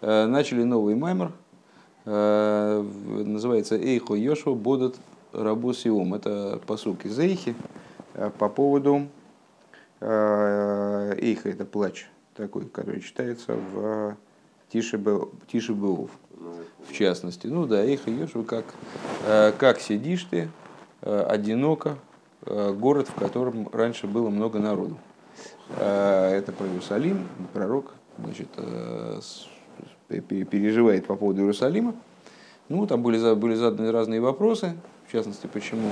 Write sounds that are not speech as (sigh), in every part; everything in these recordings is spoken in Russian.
начали новый маймер, называется Эйхо Йошва Бодат Рабусиум. Это посук из Эйхи по поводу Эйха, это плач такой, который читается в Тишебеов, в частности. Ну да, Эйха Йошва, как, как сидишь ты одиноко, город, в котором раньше было много народу. Это про Иерусалим, пророк значит, переживает по поводу Иерусалима. Ну, там были, были заданы разные вопросы, в частности, почему,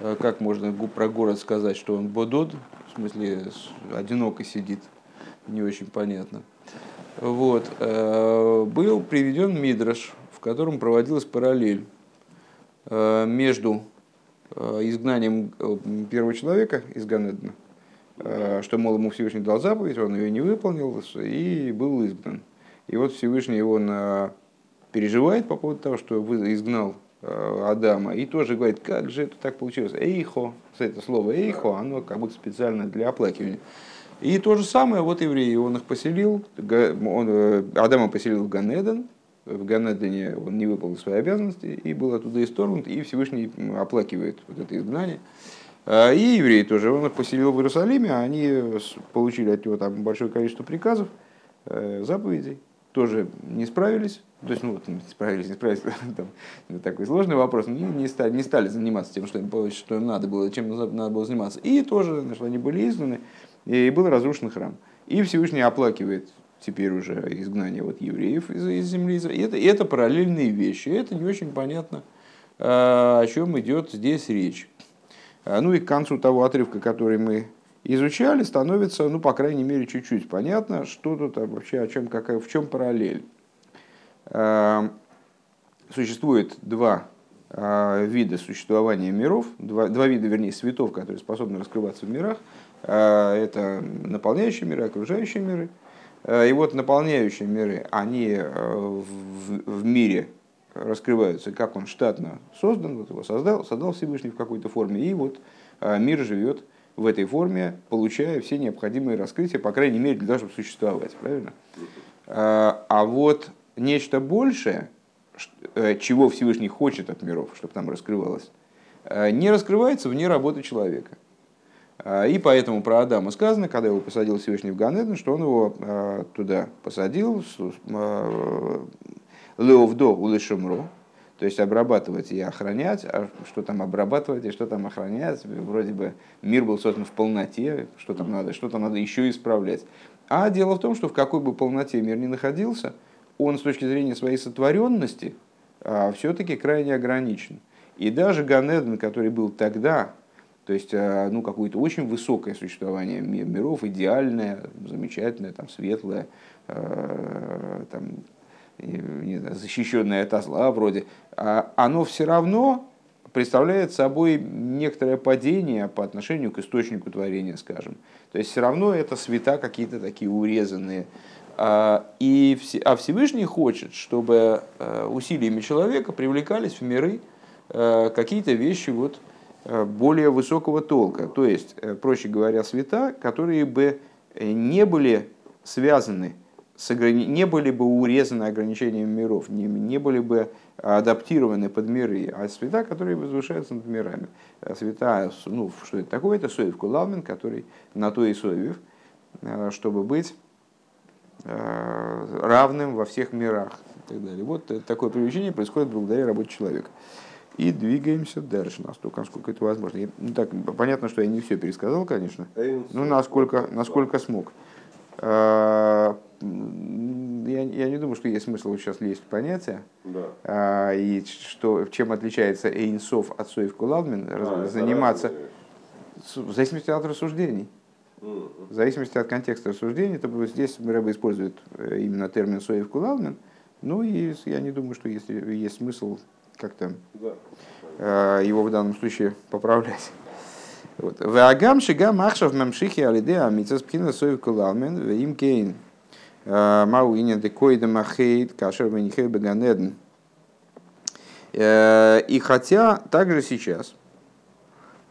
э, как можно про город сказать, что он бодод, в смысле, одиноко сидит, не очень понятно. Вот. Э, был приведен Мидраш, в котором проводилась параллель э, между изгнанием первого человека из Ганедна, что, мол, ему Всевышний дал заповедь, он ее не выполнил и был изгнан. И вот Всевышний его на... переживает по поводу того, что изгнал э, Адама, и тоже говорит, как же это так получилось. Эйхо, это слово эйхо, оно как будто специально для оплакивания. И то же самое, вот евреи, он их поселил, он, э, Адама поселил в Ганеден, в Ганедене он не выполнил свои обязанности и был оттуда исторгнут, и Всевышний оплакивает вот это изгнание. Э, и евреи тоже, он их поселил в Иерусалиме, они получили от него там большое количество приказов, заповедей, тоже не справились, то есть, ну вот, не справились, не справились, (laughs) там, ну, такой сложный вопрос, не, не, стали, не стали заниматься тем, что им, что им надо было, чем надо было заниматься. И тоже, значит, они были изгнаны, и был разрушен храм. И Всевышний оплакивает теперь уже изгнание вот евреев из, из земли Израиля. И это, и это параллельные вещи, и это не очень понятно, а, о чем идет здесь речь. А, ну и к концу того отрывка, который мы изучали, становится, ну, по крайней мере, чуть-чуть понятно, что тут вообще, о чем, какая, в чем параллель. Эм, существует два э, вида существования миров, два, два вида, вернее, светов, которые способны раскрываться в мирах. Э, это наполняющие миры, окружающие миры. Э, и вот наполняющие миры, они в, в мире раскрываются, как он штатно создан, вот его создал, создал Всевышний в какой-то форме, и вот мир живет в этой форме, получая все необходимые раскрытия, по крайней мере, для того, чтобы существовать. Правильно? А, а вот нечто большее, э, чего Всевышний хочет от миров, чтобы там раскрывалось, э, не раскрывается вне работы человека. А, и поэтому про Адама сказано, когда его посадил Всевышний в Ганеден, что он его а, туда посадил, Леовдо улышемро, то есть обрабатывать и охранять, а что там обрабатывать и что там охранять, вроде бы мир был создан в полноте, что там надо, что там надо еще исправлять. А дело в том, что в какой бы полноте мир ни находился, он с точки зрения своей сотворенности а, все-таки крайне ограничен. И даже Ганеден, который был тогда, то есть а, ну, какое-то очень высокое существование миров, идеальное, замечательное, там, светлое, а, там, не знаю, защищенное от зла вроде, а оно все равно представляет собой некоторое падение по отношению к источнику творения, скажем. То есть все равно это света какие-то такие урезанные. А, и, а Всевышний хочет, чтобы э, усилиями человека привлекались в миры э, какие-то вещи вот э, более высокого толка. То есть, проще говоря, света, которые бы не были связаны с ограни... не были бы урезаны ограничениями миров, не, не были бы адаптированы под миры, а света, которые возвышаются над мирами. А света, ну, что это такое? Это Соев Кулалмен, который на то и Соевев, э, чтобы быть э, равным во всех мирах и так далее. Вот такое привлечение происходит благодаря работе человека. И двигаемся дальше, настолько, насколько это возможно. Я, ну, так, понятно, что я не все пересказал, конечно, но насколько, насколько смог. Я, я не думаю, что есть смысл сейчас лезть в понятие. Да. А, и что, чем отличается Эйнсов от Соев Куладмин, а, заниматься в зависимости от рассуждений. В зависимости от контекста рассуждений, то здесь Рэба использует э, именно термин Соев Кулалмен. Ну и я не думаю, что есть, есть смысл как-то да. его в данном случае поправлять. Вот. Вагам шигам махшав мамшихи алидеа митцас пхина соев кулалмен им кейн мау инин декоида махейд кашер венихей беганедн. Э, и хотя также сейчас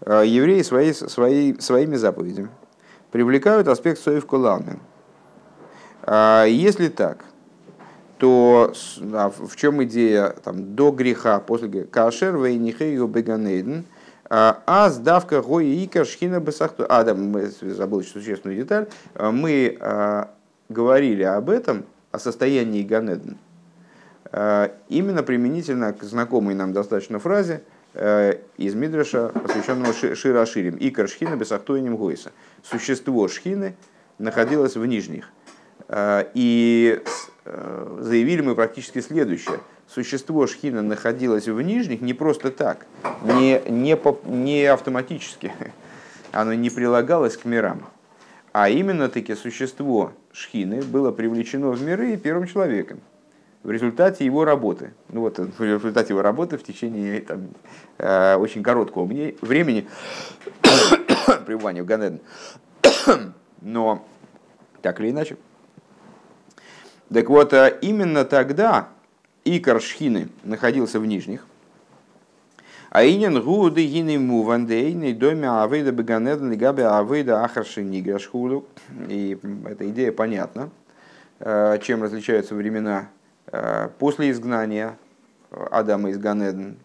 э, евреи свои, свои, своими заповедями привлекают аспект соев кулалмен. Если так, то а в чем идея там, до греха, после кашер вейнихею беганейден, а сдавка гои ика шхина бесахту. А, да, мы забыл еще существенную деталь. Мы говорили об этом, о состоянии Ганеден, именно применительно к знакомой нам достаточно фразе из Мидраша, посвященного Шира Ширим. Икар шхина бесахтуинем гойса. Существо шхины находилось в нижних. И Э, заявили мы практически следующее. Существо Шхина находилось в нижних не просто так, не, не, по, не автоматически, (laughs) оно не прилагалось к мирам, а именно таки существо Шхины было привлечено в миры первым человеком в результате его работы. Ну вот, в результате его работы в течение там, э, очень короткого времени (coughs) пребывания в Ганеден. (coughs) Но так или иначе, так вот, а именно тогда Икар Шхины находился в нижних, а инин гуды гины мувандейный доме авейда беганеден лигабе авейда ахарши ниграшхулу. И эта идея понятна, чем различаются времена после изгнания Адама из Ганеден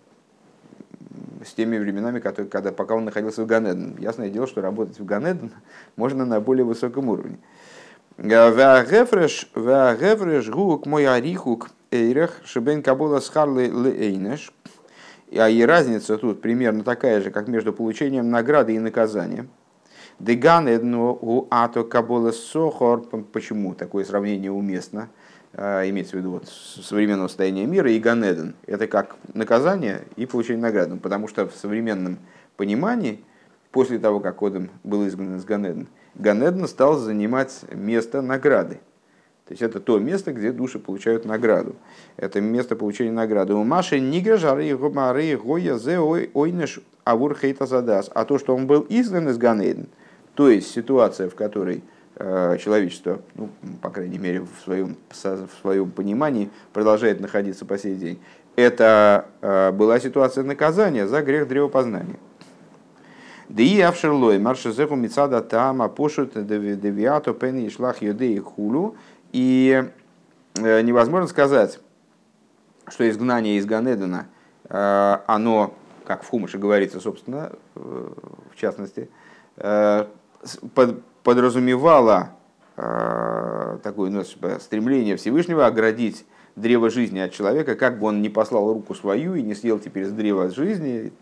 с теми временами, которые, когда, пока он находился в Ганеден. Ясное дело, что работать в Ганеден можно на более высоком уровне. Ваагефреш гук мой арихук эйрех шебен кабула схарлы лейнеш. А и разница тут примерно такая же, как между получением награды и наказания. Деган у ато кабула сохор. Почему такое сравнение уместно? Имеется в виду вот современного состояния мира и Ганеден. Это как наказание и получение награды. Потому что в современном понимании, после того, как Одам был изгнан из Ганеден, Ганедна стал занимать место награды. То есть это то место, где души получают награду. Это место получения награды. У Маши нигра жары гомары гоя зе ойнеш авур задас. А то, что он был изгнан из Ганеден, то есть ситуация, в которой э, человечество, ну, по крайней мере, в своем, в своем понимании продолжает находиться по сей день, это э, была ситуация наказания за грех древопознания. Да и авшерлой маршезеху мицада тама пошут девиато пен и шлах и хулу. И э, невозможно сказать, что изгнание из Ганедена, э, оно, как в Хумыше говорится, собственно, э, в частности, подразумевало такое ну, стремление Всевышнего оградить древо жизни от человека, как бы он не послал руку свою и не съел теперь с древа жизни.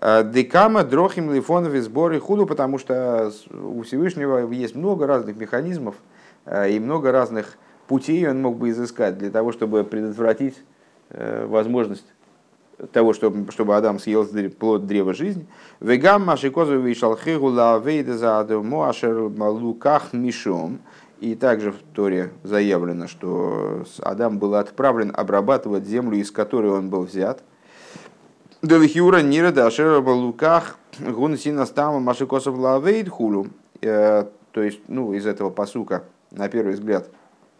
Декама, дрохим, лифонов и сборы худу, потому что у Всевышнего есть много разных механизмов и много разных путей он мог бы изыскать для того, чтобы предотвратить э, возможность того, чтобы, чтобы Адам съел плод древа жизни. Вегам машикозу вишалхигу лавейда за адому ашер луках мишом. И также в Торе заявлено, что Адам был отправлен обрабатывать землю, из которой он был взят – Делихиура Нира Дашера Балуках Гун Сина Стама Машикосов Лавейд Хулу. Э, то есть, ну, из этого посука, на первый взгляд,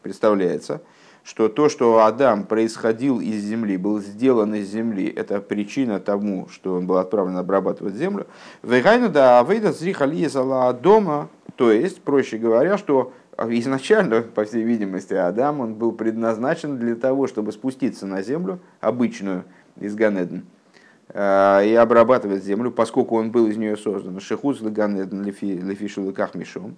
представляется, что то, что Адам происходил из земли, был сделан из земли, это причина тому, что он был отправлен обрабатывать землю. Вегайну да авейда зрихали дома, то есть, проще говоря, что изначально, по всей видимости, Адам, он был предназначен для того, чтобы спуститься на землю обычную из Ганеден Э, и обрабатывать землю, поскольку он был из нее создан. Шехуз леганеден лефишу леках мишом.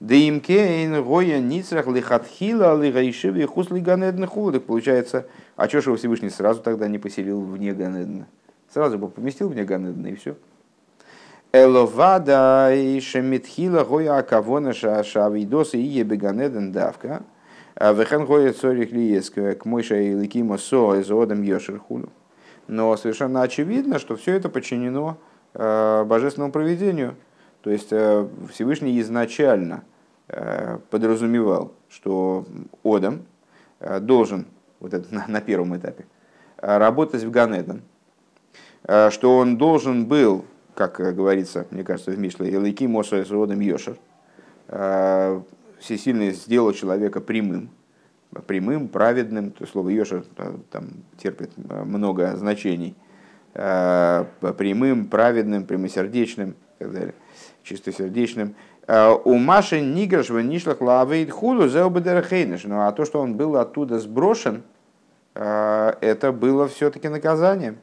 Да им кейн гоя ницрах лихатхила лигайшиви хус лиганеден хулы. Получается, а что же Всевышний сразу тогда не поселил вне Ганедена? Сразу бы поместил вне Ганедена и все. Эловада и шемитхила гоя акавона шавидоса и ебеганеден давка. А Вехен гоя цорих лиеск к мойша и ликимо со из одам йошер хулю. Но совершенно очевидно, что все это подчинено э, божественному проведению. То есть э, Всевышний изначально э, подразумевал, что Одам должен, вот это (laughs) на, на первом этапе, работать в Ганеден, что он должен был, как говорится, мне кажется, в Мишле, Элайки Моса с родом Йошер, всесильный сделал человека прямым, прямым, праведным, то слово Йоша э, там терпит э, много значений, э, прямым, праведным, прямосердечным и так далее, чистосердечным. У Маши Ниграш в Нишлах Лавейд Худу Зеобедерхейниш. Ну а то, что он был оттуда сброшен, это было все-таки наказанием.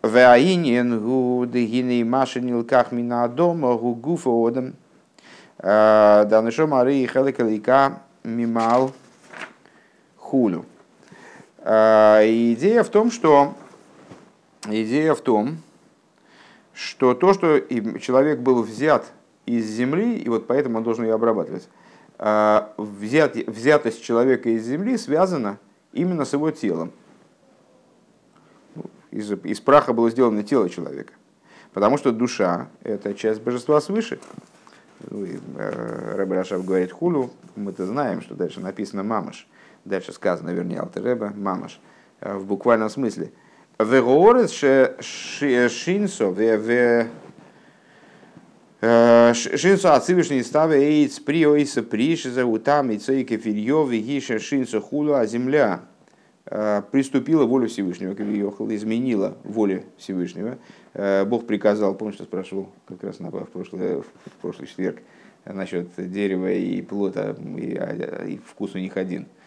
Ваинен гу дегины Маши Нилках Мина дома гу гуфа одам. Да нашо Марии Хеликалика Мимал Хулю. Идея в том, что идея в том, что то, что человек был взят из земли, и вот поэтому он должен ее обрабатывать, а, взят, взятость человека из земли связана именно с его телом. Ну, из, из праха было сделано тело человека. Потому что душа – это часть божества свыше. Ну, э, Рэбе Рашав говорит хулю, мы-то знаем, что дальше написано мамаш. Дальше сказано, вернее, Алтереба, мамаш. Э, в буквальном смысле – Вегорес шинсо, Шинсо от Всевышней ставя эйц при ойса приш за утам и цейке фильё вегиша шинсо хулу, а земля приступила волю Всевышнего, Кавиохал, изменила волю Всевышнего. Бог приказал, помнишь, что спрашивал как раз на, в, прошлый, в прошлый четверг насчет дерева и плота, и, и вкус у них один – Э,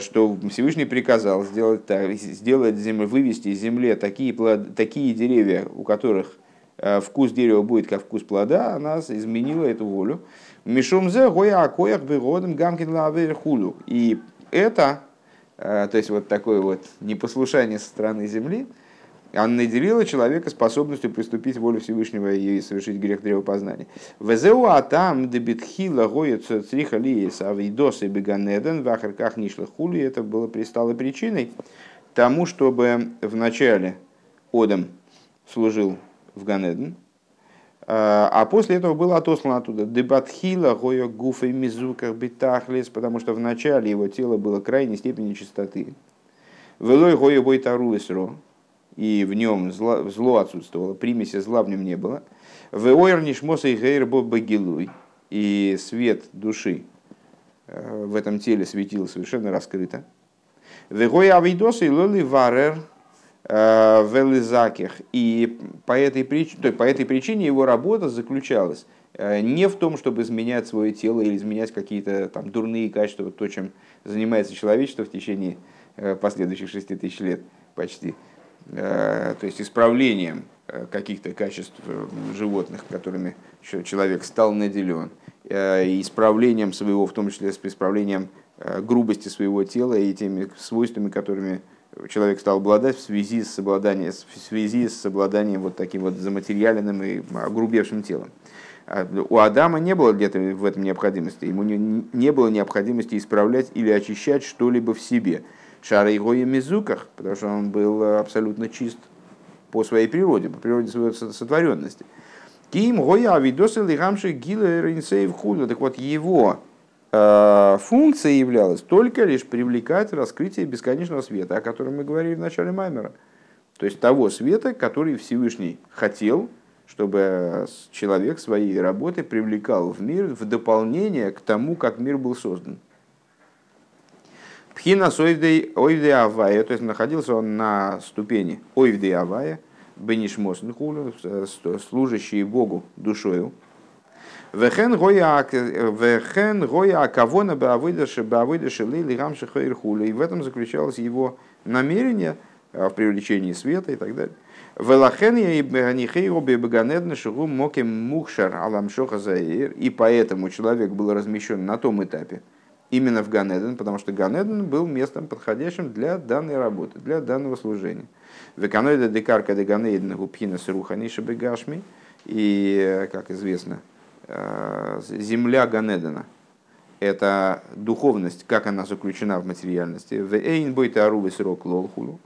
что Всевышний приказал сделать, так, сделать землю, вывести из земли такие, плод, такие деревья, у которых э, вкус дерева будет как вкус плода, она изменила эту волю. Мишумзе гоя акоях бегодом гамкин хулю. И это, э, то есть вот такое вот непослушание со стороны земли, она наделила человека способностью приступить волю Всевышнего и совершить грех древопознания. Везеу атам дебитхила гоется цриха лиес авидос и беганеден в ахарках нишла хули. Это было пристало причиной тому, чтобы в начале Одам служил в Ганеден, а, а после этого был отослан оттуда. Дебатхила гоя гуфа и мизуках битахлес, потому что в начале его тело было крайней степени чистоты. Велой гоя бой таруэсро, и в нем зло, зло отсутствовало, примеси зла в нем не было. В нишмоса и гейрбо багилуй, и свет души э, в этом теле светил совершенно раскрыто. Вегой авидосы лоли варер э, велизаких. И по этой, причине, по этой причине его работа заключалась э, не в том, чтобы изменять свое тело или изменять какие-то там дурные качества, то, чем занимается человечество в течение последующих шести тысяч лет почти, то есть исправлением э, каких-то качеств э, животных, которыми человек стал наделен, исправлением своего, в том числе с исправлением грубости своего тела и теми свойствами, которыми человек стал обладать в связи с обладанием, в связи с обладанием вот таким вот заматериальным и огрубевшим телом. А у Адама не было где-то в этом необходимости. Ему не, не было необходимости исправлять или очищать что-либо в себе. Шара его и мизуках, потому что он был абсолютно чист по своей природе, по природе своей сотворенности. Ким гоя авидосы лигамши гила рейнсейв худу. Так вот, его э, функция являлась только лишь привлекать раскрытие бесконечного света, о котором мы говорили в начале Маймера. То есть того света, который Всевышний хотел, чтобы человек своей работой привлекал в мир в дополнение к тому, как мир был создан. Пхина с ойвдей авая, то есть находился он на ступени ойвдей авая, бенишмос служащий Богу душою. Вехен гоя акавона баавыдаши баавыдаши лейли гамши хайрхуля. И в этом заключалось его намерение в привлечении света и так далее. Велахен и Ганихейру Беганедна Шигу Моким Мухшар Аламшоха Заир. И поэтому человек был размещен на том этапе, именно в Ганеден, потому что Ганеден был местом подходящим для данной работы, для данного служения. Веканоида декарка де Ганеден губхина сруханиша бегашми. И, как известно, э, земля Ганедена – это духовность, как она заключена в материальности. В эйн бойта арувы срок лолхулу.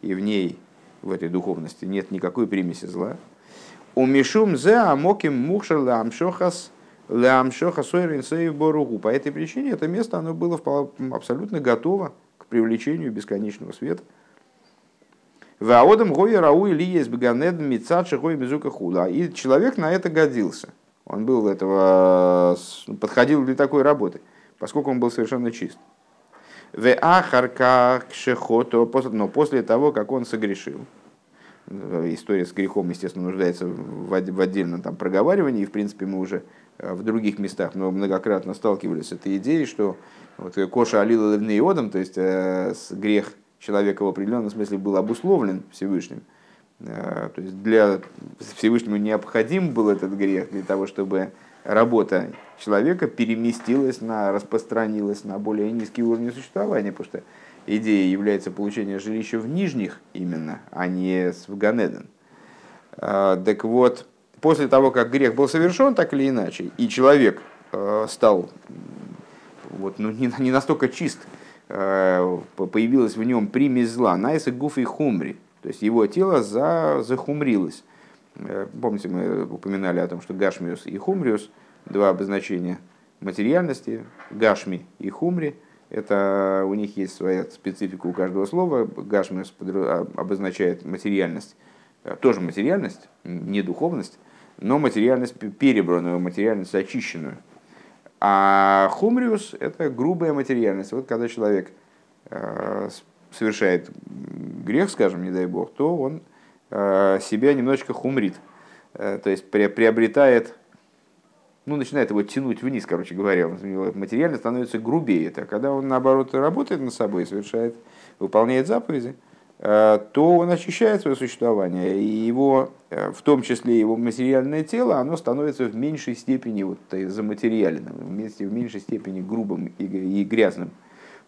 И в ней, в этой духовности, нет никакой примеси зла. У мишум зе амоким мухшар ламшохас – Лямшоха Сойрин Боругу. По этой причине это место оно было абсолютно готово к привлечению бесконечного света. Ваодам Гоя Рау или есть Баганед Мицадши Гой Мизука. И человек на это годился. Он был этого, подходил для такой работы, поскольку он был совершенно чист. В Ахарках Шехото, но после того, как он согрешил, история с грехом, естественно, нуждается в отдельном там проговаривании, и, в принципе, мы уже в других местах мы многократно сталкивались с этой идеей, что вот Коша Алила Левнеодом, то есть грех человека в определенном смысле был обусловлен Всевышним. То есть для Всевышнему необходим был этот грех для того, чтобы работа человека переместилась на, распространилась на более низкие уровни существования, потому что идея является получение жилища в нижних именно, а не в Ганеден. Так вот, после того, как грех был совершен, так или иначе, и человек э, стал вот, ну, не, не настолько чист, э, появилась в нем примесь зла, найса гуф и хумри, то есть его тело за, захумрилось. Э, помните, мы упоминали о том, что Гашмиус и Хумриус, два обозначения материальности, Гашми и Хумри, это у них есть своя специфика у каждого слова. Гашмиус а, обозначает материальность, тоже материальность, не духовность, но материальность перебранную, материальность очищенную. А хумриус – это грубая материальность. Вот когда человек э, совершает грех, скажем, не дай бог, то он Э, себя немножечко хумрит, э, то есть приобретает, ну, начинает его тянуть вниз, короче говоря, материально становится грубее. Это когда он, наоборот, работает над собой, совершает, выполняет заповеди, то он очищает свое существование, и его, в том числе его материальное тело, оно становится в меньшей степени вот, заматериальным, вместе в меньшей степени грубым и грязным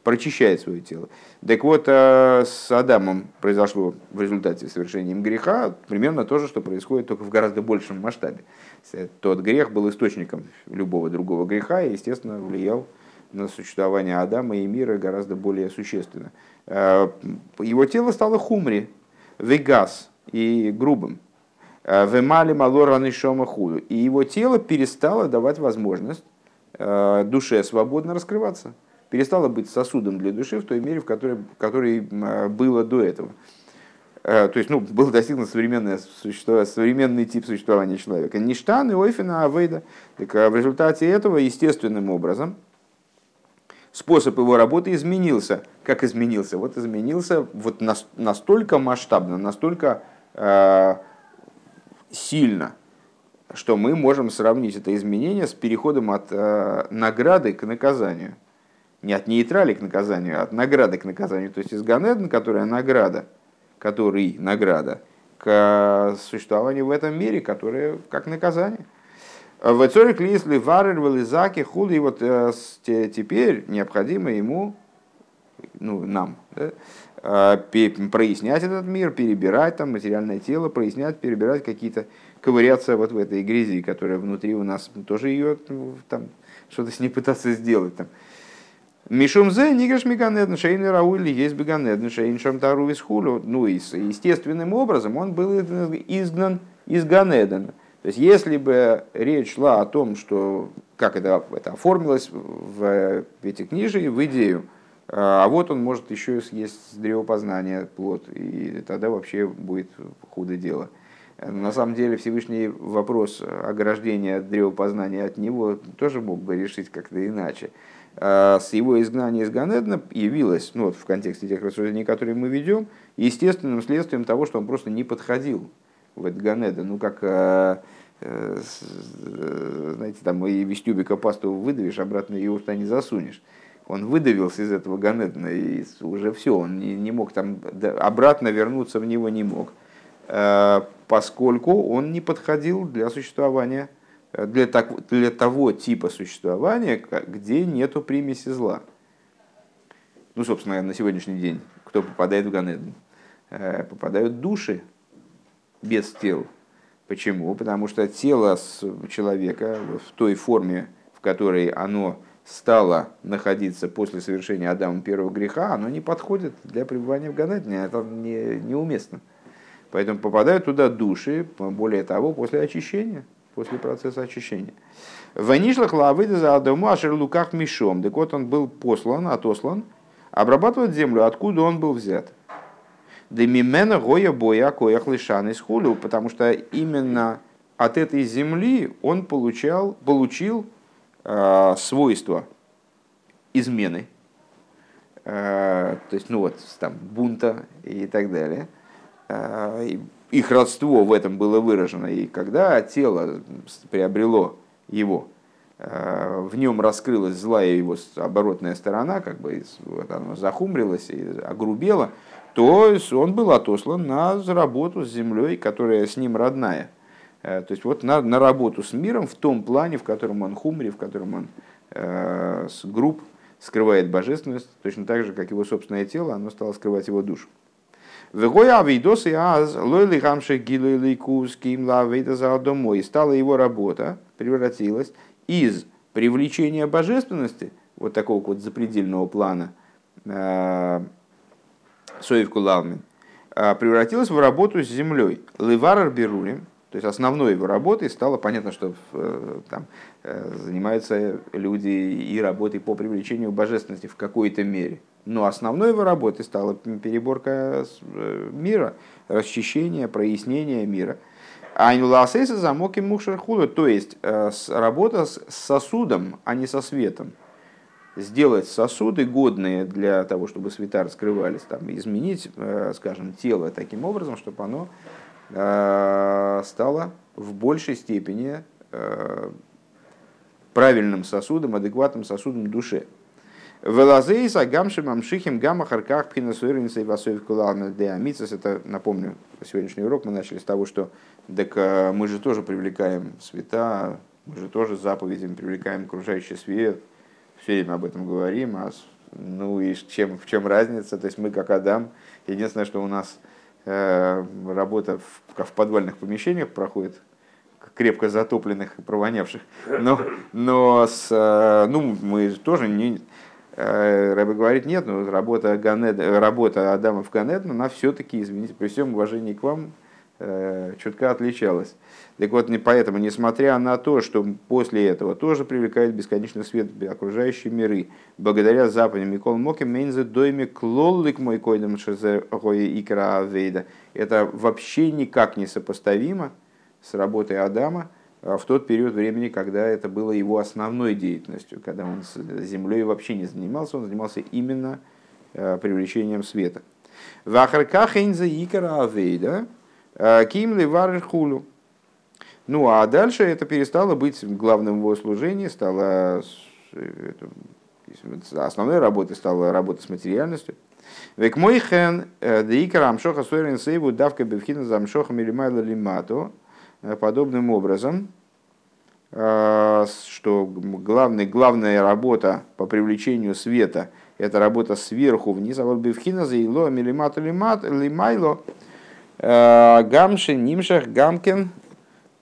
прочищает свое тело. Так вот, э, с Адамом произошло в результате совершения греха примерно то же, что происходит только в гораздо большем масштабе. Тот грех был источником любого другого греха и, естественно, влиял на существование Адама и мира гораздо более существенно. Э, его тело стало хумри, вегас и грубым. Э, Вемали малораны шома худу. И его тело перестало давать возможность душе свободно раскрываться перестало быть сосудом для души в той мере, в которой, которой было до этого. Э, то есть, ну, был достигнут существо, современный тип существования человека. Ништан и ойфина авейда. Так в результате этого естественным образом способ его работы изменился. Как изменился? Вот изменился вот настолько масштабно, настолько э, сильно, что мы можем сравнить это изменение с переходом от э, награды к наказанию не от нейтрали к наказанию, а от награды к наказанию. То есть из Ганеден, которая награда, который награда, к существованию в этом мире, которое как наказание. В Цорик Лисли Варер Велизаки Хули, вот э, теперь необходимо ему, ну, нам, да, э, прояснять этот мир, перебирать там материальное тело, прояснять, перебирать какие-то, ковыряться вот в этой грязи, которая внутри у нас, тоже ее ну, там, что-то с ней пытаться сделать. Там. Мишум зе нигаш миганедн шейн раули есть беганедн шейн шамтару из хулю. Ну и естественным образом он был изгнан из Ганедена. То есть если бы речь шла о том, что как это, это оформилось в эти книжи, в идею, а вот он может еще съесть с древопознания плод, и тогда вообще будет худо дело. На самом деле Всевышний вопрос ограждения от древопознания от него тоже мог бы решить как-то иначе. А с его изгнания из Ганедна явилось, ну вот в контексте тех рассуждений, которые мы ведем, естественным следствием того, что он просто не подходил в этот Ганеден. Ну как, э, э, знаете, там и из пасту выдавишь, обратно ее уста не засунешь. Он выдавился из этого Ганедна, и уже все, он не, не мог там, обратно вернуться в него не мог, э, поскольку он не подходил для существования для, так, для того типа существования, где нету примеси зла. Ну, собственно, на сегодняшний день, кто попадает в Ганеден? Э, попадают души без тел. Почему? Потому что тело человека в той форме, в которой оно стало находиться после совершения Адама первого греха, оно не подходит для пребывания в Ганедне, это не, неуместно. Поэтому попадают туда души, более того, после очищения – после процесса очищения. Ванишлах лавыда за Адаму ашер луках мишом. Так вот он был послан, отослан, обрабатывать землю, откуда он был взят. Демимена гоя боя коях лишан из хулю, потому что именно от этой земли он получал, получил э, свойства измены, э, то есть, ну вот, там, бунта и так далее. Э, их родство в этом было выражено. И когда тело приобрело его в нем раскрылась злая его оборотная сторона, как бы вот оно захумрилось и огрубело, то он был отослан на работу с землей, которая с ним родная. То есть вот на, на работу с миром в том плане, в котором он хумри, в котором он э, с групп скрывает божественность, точно так же, как его собственное тело, оно стало скрывать его душу. И. Стала его работа, превратилась из привлечения божественности, вот такого вот запредельного плана, э, соевку лавмин, э, превратилась в работу с землей. Леварар берулем, то есть основной его работой стало, понятно, что э, там занимаются люди и работой по привлечению божественности в какой-то мере – но основной его работой стала переборка э, мира, расчищение, прояснение мира. Айнуласейса замок и мушархула, то есть э, работа с сосудом, а не со светом. Сделать сосуды, годные для того, чтобы света раскрывались, там, изменить, э, скажем, тело таким образом, чтобы оно стало в большей степени правильным сосудом, адекватным сосудом души. Велазейс агамшим амшихим гамма харках пхинасуирница и васоев деамицас. Это, напомню, сегодняшний урок мы начали с того, что так э, мы же тоже привлекаем света, мы же тоже заповедями привлекаем окружающий свет, все время об этом говорим, а ну и чем, в чем разница? То есть мы как Адам, единственное, что у нас э, работа в, в подвальных помещениях проходит, крепко затопленных и провонявших, но, но с, э, ну, мы тоже не, Э, Рэбе говорит, нет, ну, работа, Ганед, работа Адама в Ганеден, она все-таки, извините, при всем уважении к вам, э, чутка отличалась. Так вот, не поэтому, несмотря на то, что после этого тоже привлекает бесконечный свет окружающие миры, благодаря западным Микол Моке Мейнзе Дойме Клоллик мой койдам шезе икра авейда, это вообще никак не сопоставимо с работой Адама, а в тот период времени, когда это было его основной деятельностью, когда он с землей вообще не занимался, он занимался именно э, привлечением света. Вахаркахенза икара авейда э, ким ливар хулу. Ну а дальше это перестало быть главным его служением, стало основной работой стала работа с материальностью. Век мой хен э, деикара амшоха суэрин сейву давка бевхина за амшоха милимайла лимато Э, подобным образом, что главный, главная работа по привлечению света – это работа сверху вниз, а вот бифхина заило милимат лимайло э, гамши нимшах гамкин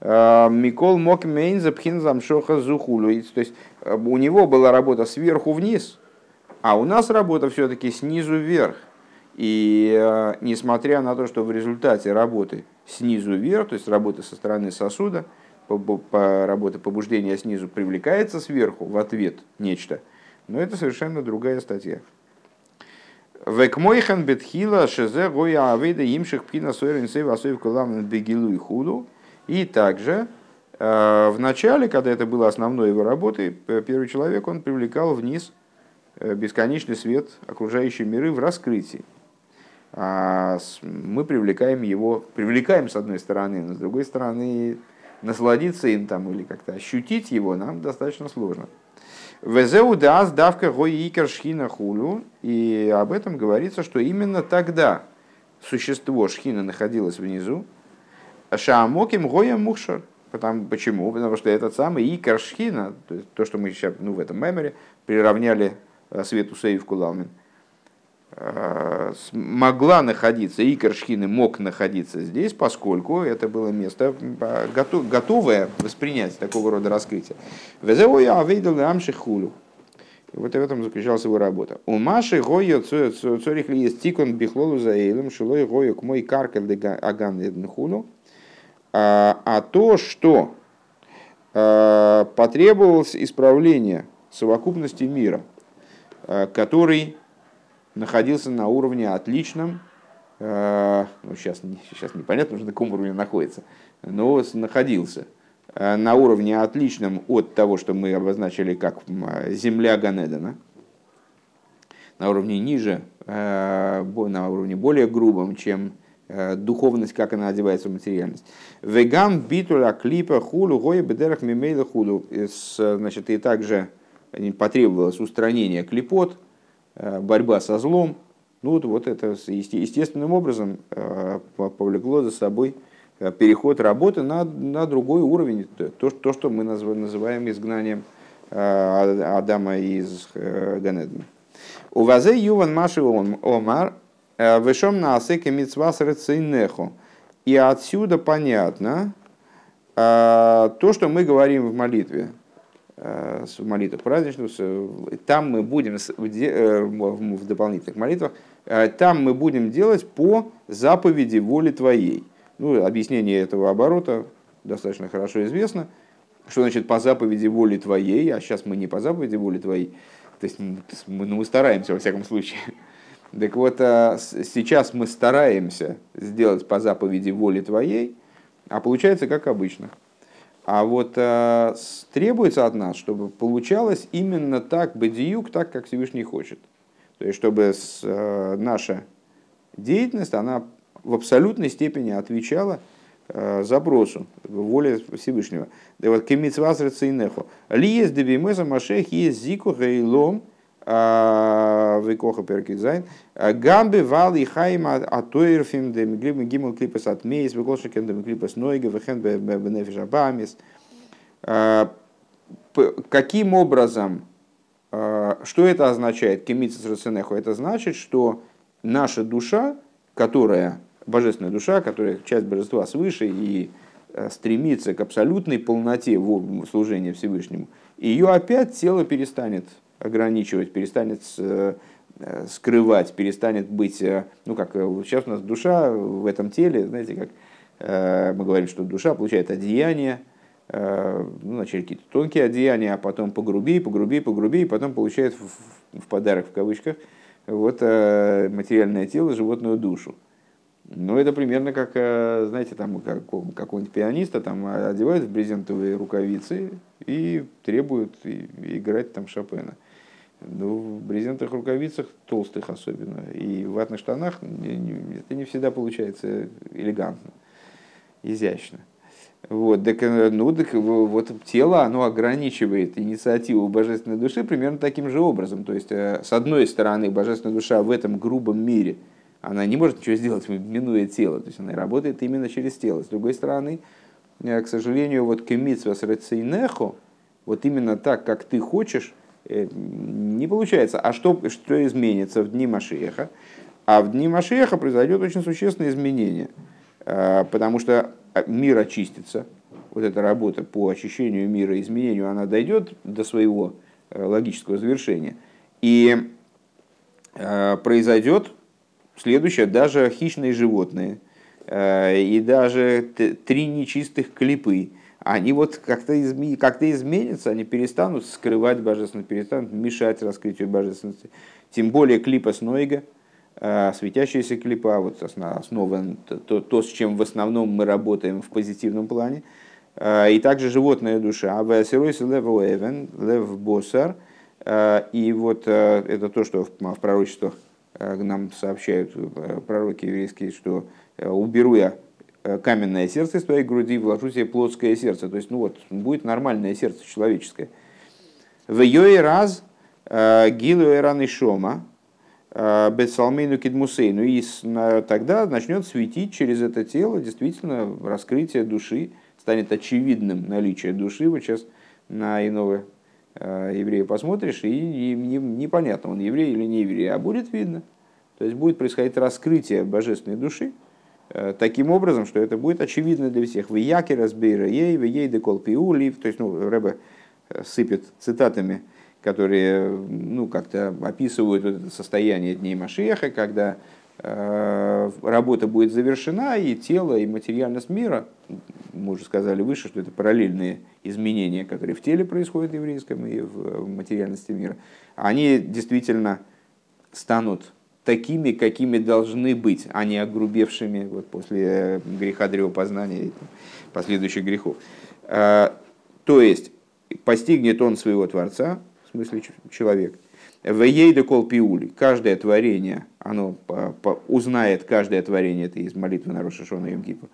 микол мок мейн запхин замшоха зухулу. То есть у него была работа сверху вниз, а у нас работа все-таки снизу вверх. И несмотря на то, что в результате работы снизу вверх, то есть работа со стороны сосуда, по, по, работа побуждения снизу привлекается сверху в ответ нечто. Но это совершенно другая статья. Векмойхан бетхила шезе гоя авейда имших пхина сойрен сей васоев кулам бегилу и худу. И также э, в начале, когда это было основной его работой, первый человек, он привлекал вниз э, бесконечный свет окружающей миры в раскрытии. А мы привлекаем его, привлекаем с одной стороны, но с другой стороны насладиться им там или как-то ощутить его нам достаточно сложно. Везеу дас давка гоикер шхина хулю. И об этом говорится, что именно тогда существо шхина находилось внизу. Шаамоким гоя мухшар. Потому, почему? Потому что этот самый икер шхина, то, то что мы сейчас ну, в этом меморе приравняли э, свету сейв кулалмин – Э, могла находиться, и Кершхины мог находиться здесь, поскольку это было место готовое воспринять такого рода раскрытие. Везеоя авейдал амши хулю. И вот в этом заключалась его работа. У Маши гойо цорих ли есть тикон бихлолу за эйлем, шилой гойо к мой каркель аган хулю. А, а то, что э, потребовалось исправление совокупности мира, э, который находился на уровне отличном, э, ну, сейчас, сейчас непонятно, уже на каком уровне находится, но находился э, на уровне отличном от того, что мы обозначили как земля Ганедана, на уровне ниже, э, на уровне более грубом, чем духовность, как она одевается в материальность. Вегам битуля клипа хулу гоя бедерах мимейла хулу. Значит, и также потребовалось устранение клипот, борьба со злом. Ну вот, вот это естественным образом повлекло за собой переход работы на, на другой уровень. То, то, что мы называем изгнанием Адама из Ганедна. У вазе юван маши омар вышом на асеке митцвас рецейнеху. И отсюда понятно то, что мы говорим в молитве, в молитвах праздничных, там мы будем в дополнительных молитвах, там мы будем делать по заповеди воли Твоей. Ну, объяснение этого оборота достаточно хорошо известно. Что значит по заповеди воли Твоей, а сейчас мы не по заповеди воли Твоей, то есть мы, ну, мы стараемся во всяком случае. (laughs) Так вот, сейчас мы стараемся сделать по заповеди воли твоей, а получается как обычно. А вот а, требуется от нас, чтобы получалось именно так, бадиюк, так, как Всевышний хочет. То есть, чтобы с, а, наша деятельность, она в абсолютной степени отвечала запросу, воле Всевышнего. Да вот кемицваз рецейнехо. Ли есть дебимеза машех есть зику гейлом Векоха Перкизайн. Гамбе вал и хайма атоирфим де гимл клипас от мейс, векошикен де клипас нойга, вехен бенефиш абамис. Каким образом, что это означает, кемицис рацинеху? Это значит, что наша душа, которая, божественная душа, которая часть божества свыше и стремится к абсолютной полноте в служении Всевышнему, ее опять тело перестанет ограничивать, перестанет э, скрывать, перестанет быть, э, ну как э, сейчас у нас душа в этом теле, знаете, как мы говорим, что душа получает одеяние, ну, вначале какие-то тонкие одеяния, а потом погрубее, погрубее, погрубее, и потом получает в, в подарок в кавычках вот материальное тело, животную душу. Ну, это примерно как, знаете, там, как какого-нибудь пианиста там одевают в брезентовые рукавицы и требуют играть там Шопена. Ну, в брезентовых рукавицах, толстых особенно, и в ватных штанах это не всегда получается элегантно, изящно. Вот, так, э, ну, так вот тело, оно ограничивает инициативу божественной души примерно таким же образом. То есть, э, с одной стороны, божественная душа в этом грубом мире, она не может ничего сделать, минуя тело. То есть, она работает именно через тело. С другой стороны, э, к сожалению, вот кемитсва с рецейнехо, вот именно так, как ты хочешь, не получается. А что, что изменится в дни Машеха? А в дни Машеха произойдет очень существенное изменение, э, потому что а, мир очистится, вот эта работа по очищению мира, изменению, она дойдет до своего э, логического завершения. И произойдет следующее, даже хищные животные, и даже три нечистых клипы, они вот как-то изме... как изменятся, они перестанут скрывать божественность, перестанут мешать раскрытию божественности. Тем более клипа Снойга, э, светящиеся клипа, вот основа, то, то, с чем в основном мы работаем в позитивном плане, э, и также животная душа, лев эвен, лев босар, э, и вот это то, что в пророчествах нам сообщают пророки еврейские, что уберу я каменное сердце из твоей груди, вложу себе плотское сердце. То есть, ну вот, будет нормальное сердце человеческое. В ее раз э, гилу эраны шома, э, бетсалмейну кидмусейну. И тогда начнет светить через это тело действительно раскрытие души, станет очевидным наличие души. Вот сейчас на иного еврея посмотришь, и непонятно, он еврей или не еврей, а будет видно. То есть будет происходить раскрытие божественной души, Э, таким образом, что это будет очевидно для всех. В яке разбейра ей, в ей декол пиулив. То есть, ну, Рэбе э, сыпет цитатами, которые ну, как-то описывают это состояние дней Машеха, когда э, работа будет завершена, и тело, и материальность мира, мы уже сказали выше, что это параллельные изменения, которые в теле происходят в еврейском и в материальности мира, они действительно станут такими, какими должны быть, а не огрубевшими вот, после э, греха древопознания и последующих грехов. А, то есть, постигнет он своего Творца, в смысле человек, Вейейда кол пиули. Каждое творение, оно узнает каждое творение, это из молитвы на Рошашона и Мкипа.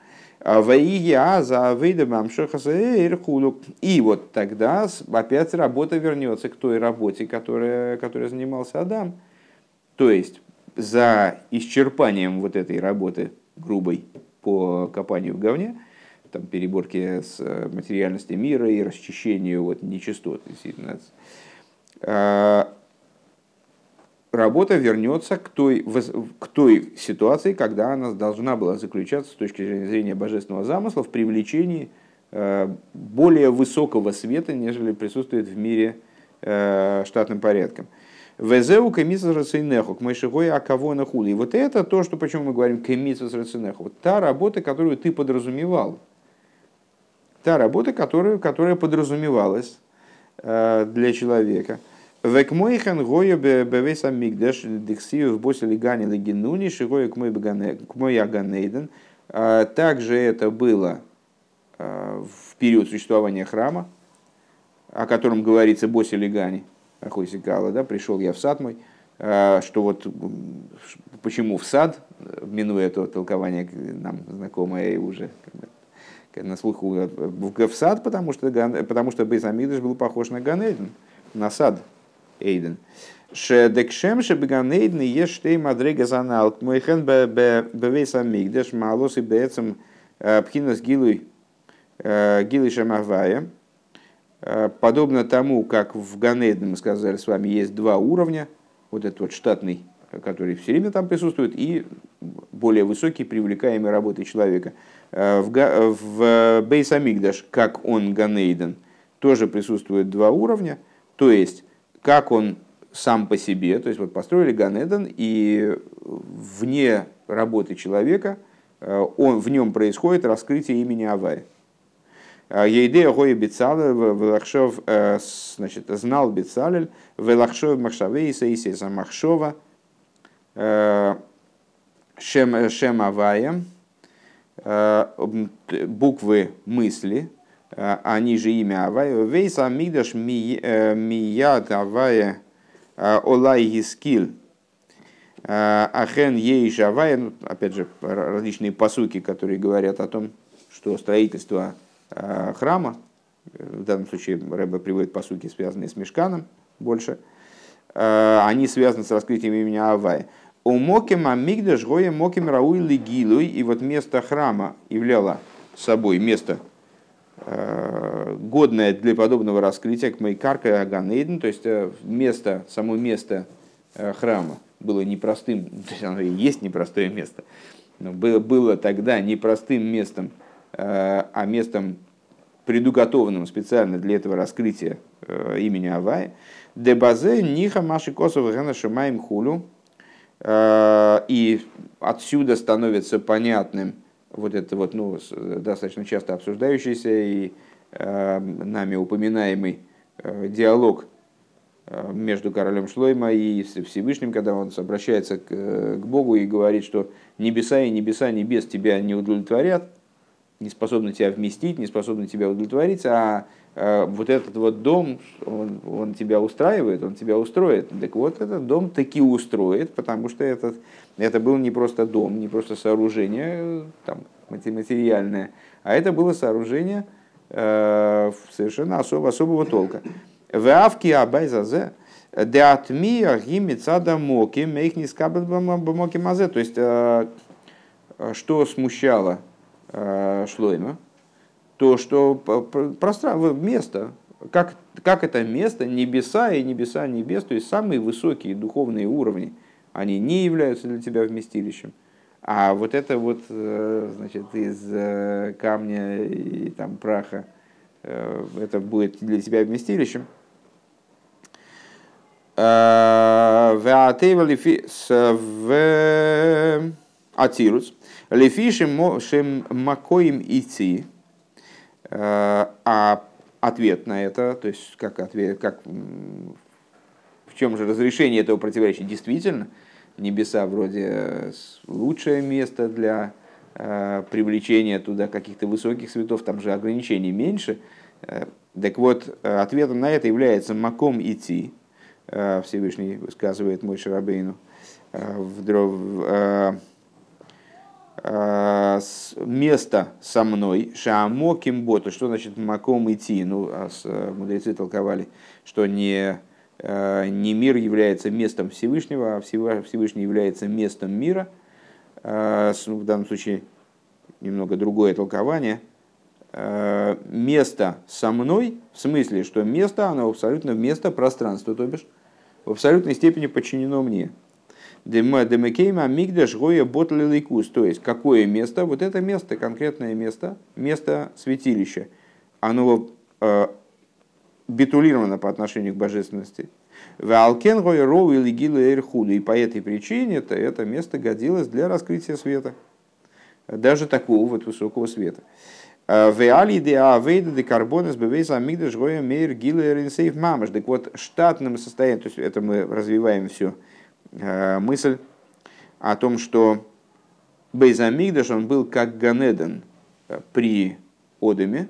И вот тогда опять работа вернется к той работе, которая, которой занимался Адам. То есть за исчерпанием вот этой работы грубой по копанию в говне, там, переборке с материальности мира и расчищению вот, нечистот, действительно, а, работа вернется к той, к той ситуации, когда она должна была заключаться с точки зрения божественного замысла в привлечении э, более высокого света, нежели присутствует в мире э, штатным порядком. Везеу кемисас рацинеху, к мышигой акавона хули. И вот это то, что почему мы говорим кемисас рацинеху. Вот та работа, которую ты подразумевал. Та работа, которую, которая подразумевалась э, для человека – Век мойхан гоя бевеса мигдаш дексию в босе лигане легинуни шигоя к мой аганейден. А также это было а, в период существования храма, о котором говорится босе лигани, Ахойсикала, да, пришел я в сад мой, а, что вот почему в сад, минуя это толкование нам знакомое уже на слуху в сад, потому что, потому что Бейзамидыш был похож на Ганейден, на сад, Эйден. Шедекшем шебеганейден ешь штей мадрега занал. Мойхен бевейс амигдеш малос и бецем пхинас гилуй гилуй шамавая. Подобно тому, как в Ганейден, мы сказали с вами, есть два уровня. Вот этот вот штатный, который все время там присутствует, и более высокий, привлекаемый работой человека. В, в Бейс Амигдаш, как он Ганейден, тоже присутствует два уровня. То есть как он сам по себе, то есть вот построили Ганедон, и вне работы человека э, он, в нем происходит раскрытие имени Авай. А, Ейдея гоя бицалель, велахшов, э, значит, знал бицалель, велахшов махшавей, саисеса махшова, э, шем, шем авая, буквы мысли, они же имя Авая. Вейс Амигдаш э, Мият Авая Олай Гискил. А, Ахен Ейш Авая. Ну, опять же, различные посуки, которые говорят о том, что строительство храма, в данном случае Рэба приводит посуки, связанные с Мешканом больше, они связаны с раскрытием имени Авая. У Моким Амигдаш Гоя Моким Рауи Лигилуй. И вот место храма являло собой место Э, годное для подобного раскрытия к Майкарка Аганейден, то есть э, место, само место э, храма было непростым, (laughs) то есть оно и есть непростое место, но было, было тогда непростым местом, а местом предуготованным специально для этого раскрытия имени Авая. Дебазе ниха маши косов гена шамаем хулю. И отсюда становится понятным, вот это вот, ну, достаточно часто обсуждающийся и э, нами упоминаемый э, диалог э, между королем Шлойма и Всевышним, когда он обращается к, к Богу и говорит, что небеса и небеса небес тебя не удовлетворят, не способны тебя вместить, не способны тебя удовлетворить, а э, вот этот вот дом, он, он тебя устраивает, он тебя устроит. Так вот, этот дом таки устроит, потому что этот, это был не просто дом, не просто сооружение там, материальное, а это было сооружение э, совершенно особо, особого толка. В Авке Абайзазе, Деатмия гимицада моки, мейхни скабат мазе. То есть, э, что смущало Э, Шлойма, то что пространство, место, как, как это место, небеса и небеса небес, то есть самые высокие духовные уровни, они не являются для тебя вместилищем. А вот это вот, э, значит, из э, камня и там праха, это будет для тебя вместилищем. Атирус. Лефишем шем макоим идти. Э, а ответ на это, то есть как ответ, как, в чем же разрешение этого противоречия? Действительно, небеса вроде лучшее место для э, привлечения туда каких-то высоких светов, там же ограничений меньше. Э, так вот, ответом на это является маком идти. Всевышний высказывает мой Шарабейну, в, место со мной, шамо кимботу, что значит маком идти? Ну, а мудрецы толковали, что не, не мир является местом Всевышнего, а Всевышний является местом мира. В данном случае немного другое толкование. Место со мной, в смысле, что место, оно абсолютно место пространства, то бишь в абсолютной степени подчинено мне. Демекейма мигдаш гоя ботлиликус. То есть, какое место? Вот это место, конкретное место, место святилища. Оно э, битулировано по отношению к божественности. Валкен гоя роу или эрхуду. И по этой причине это, это место годилось для раскрытия света. Даже такого вот высокого света. Веали де авейда де карбонес бевейса амигдаш гоя мейр гилер инсейф мамаш. Так вот, штатным состоянием, то есть это мы развиваем все, Э, мысль о том, что Бейзамигдаш, он был как Ганеден э, при Одеме,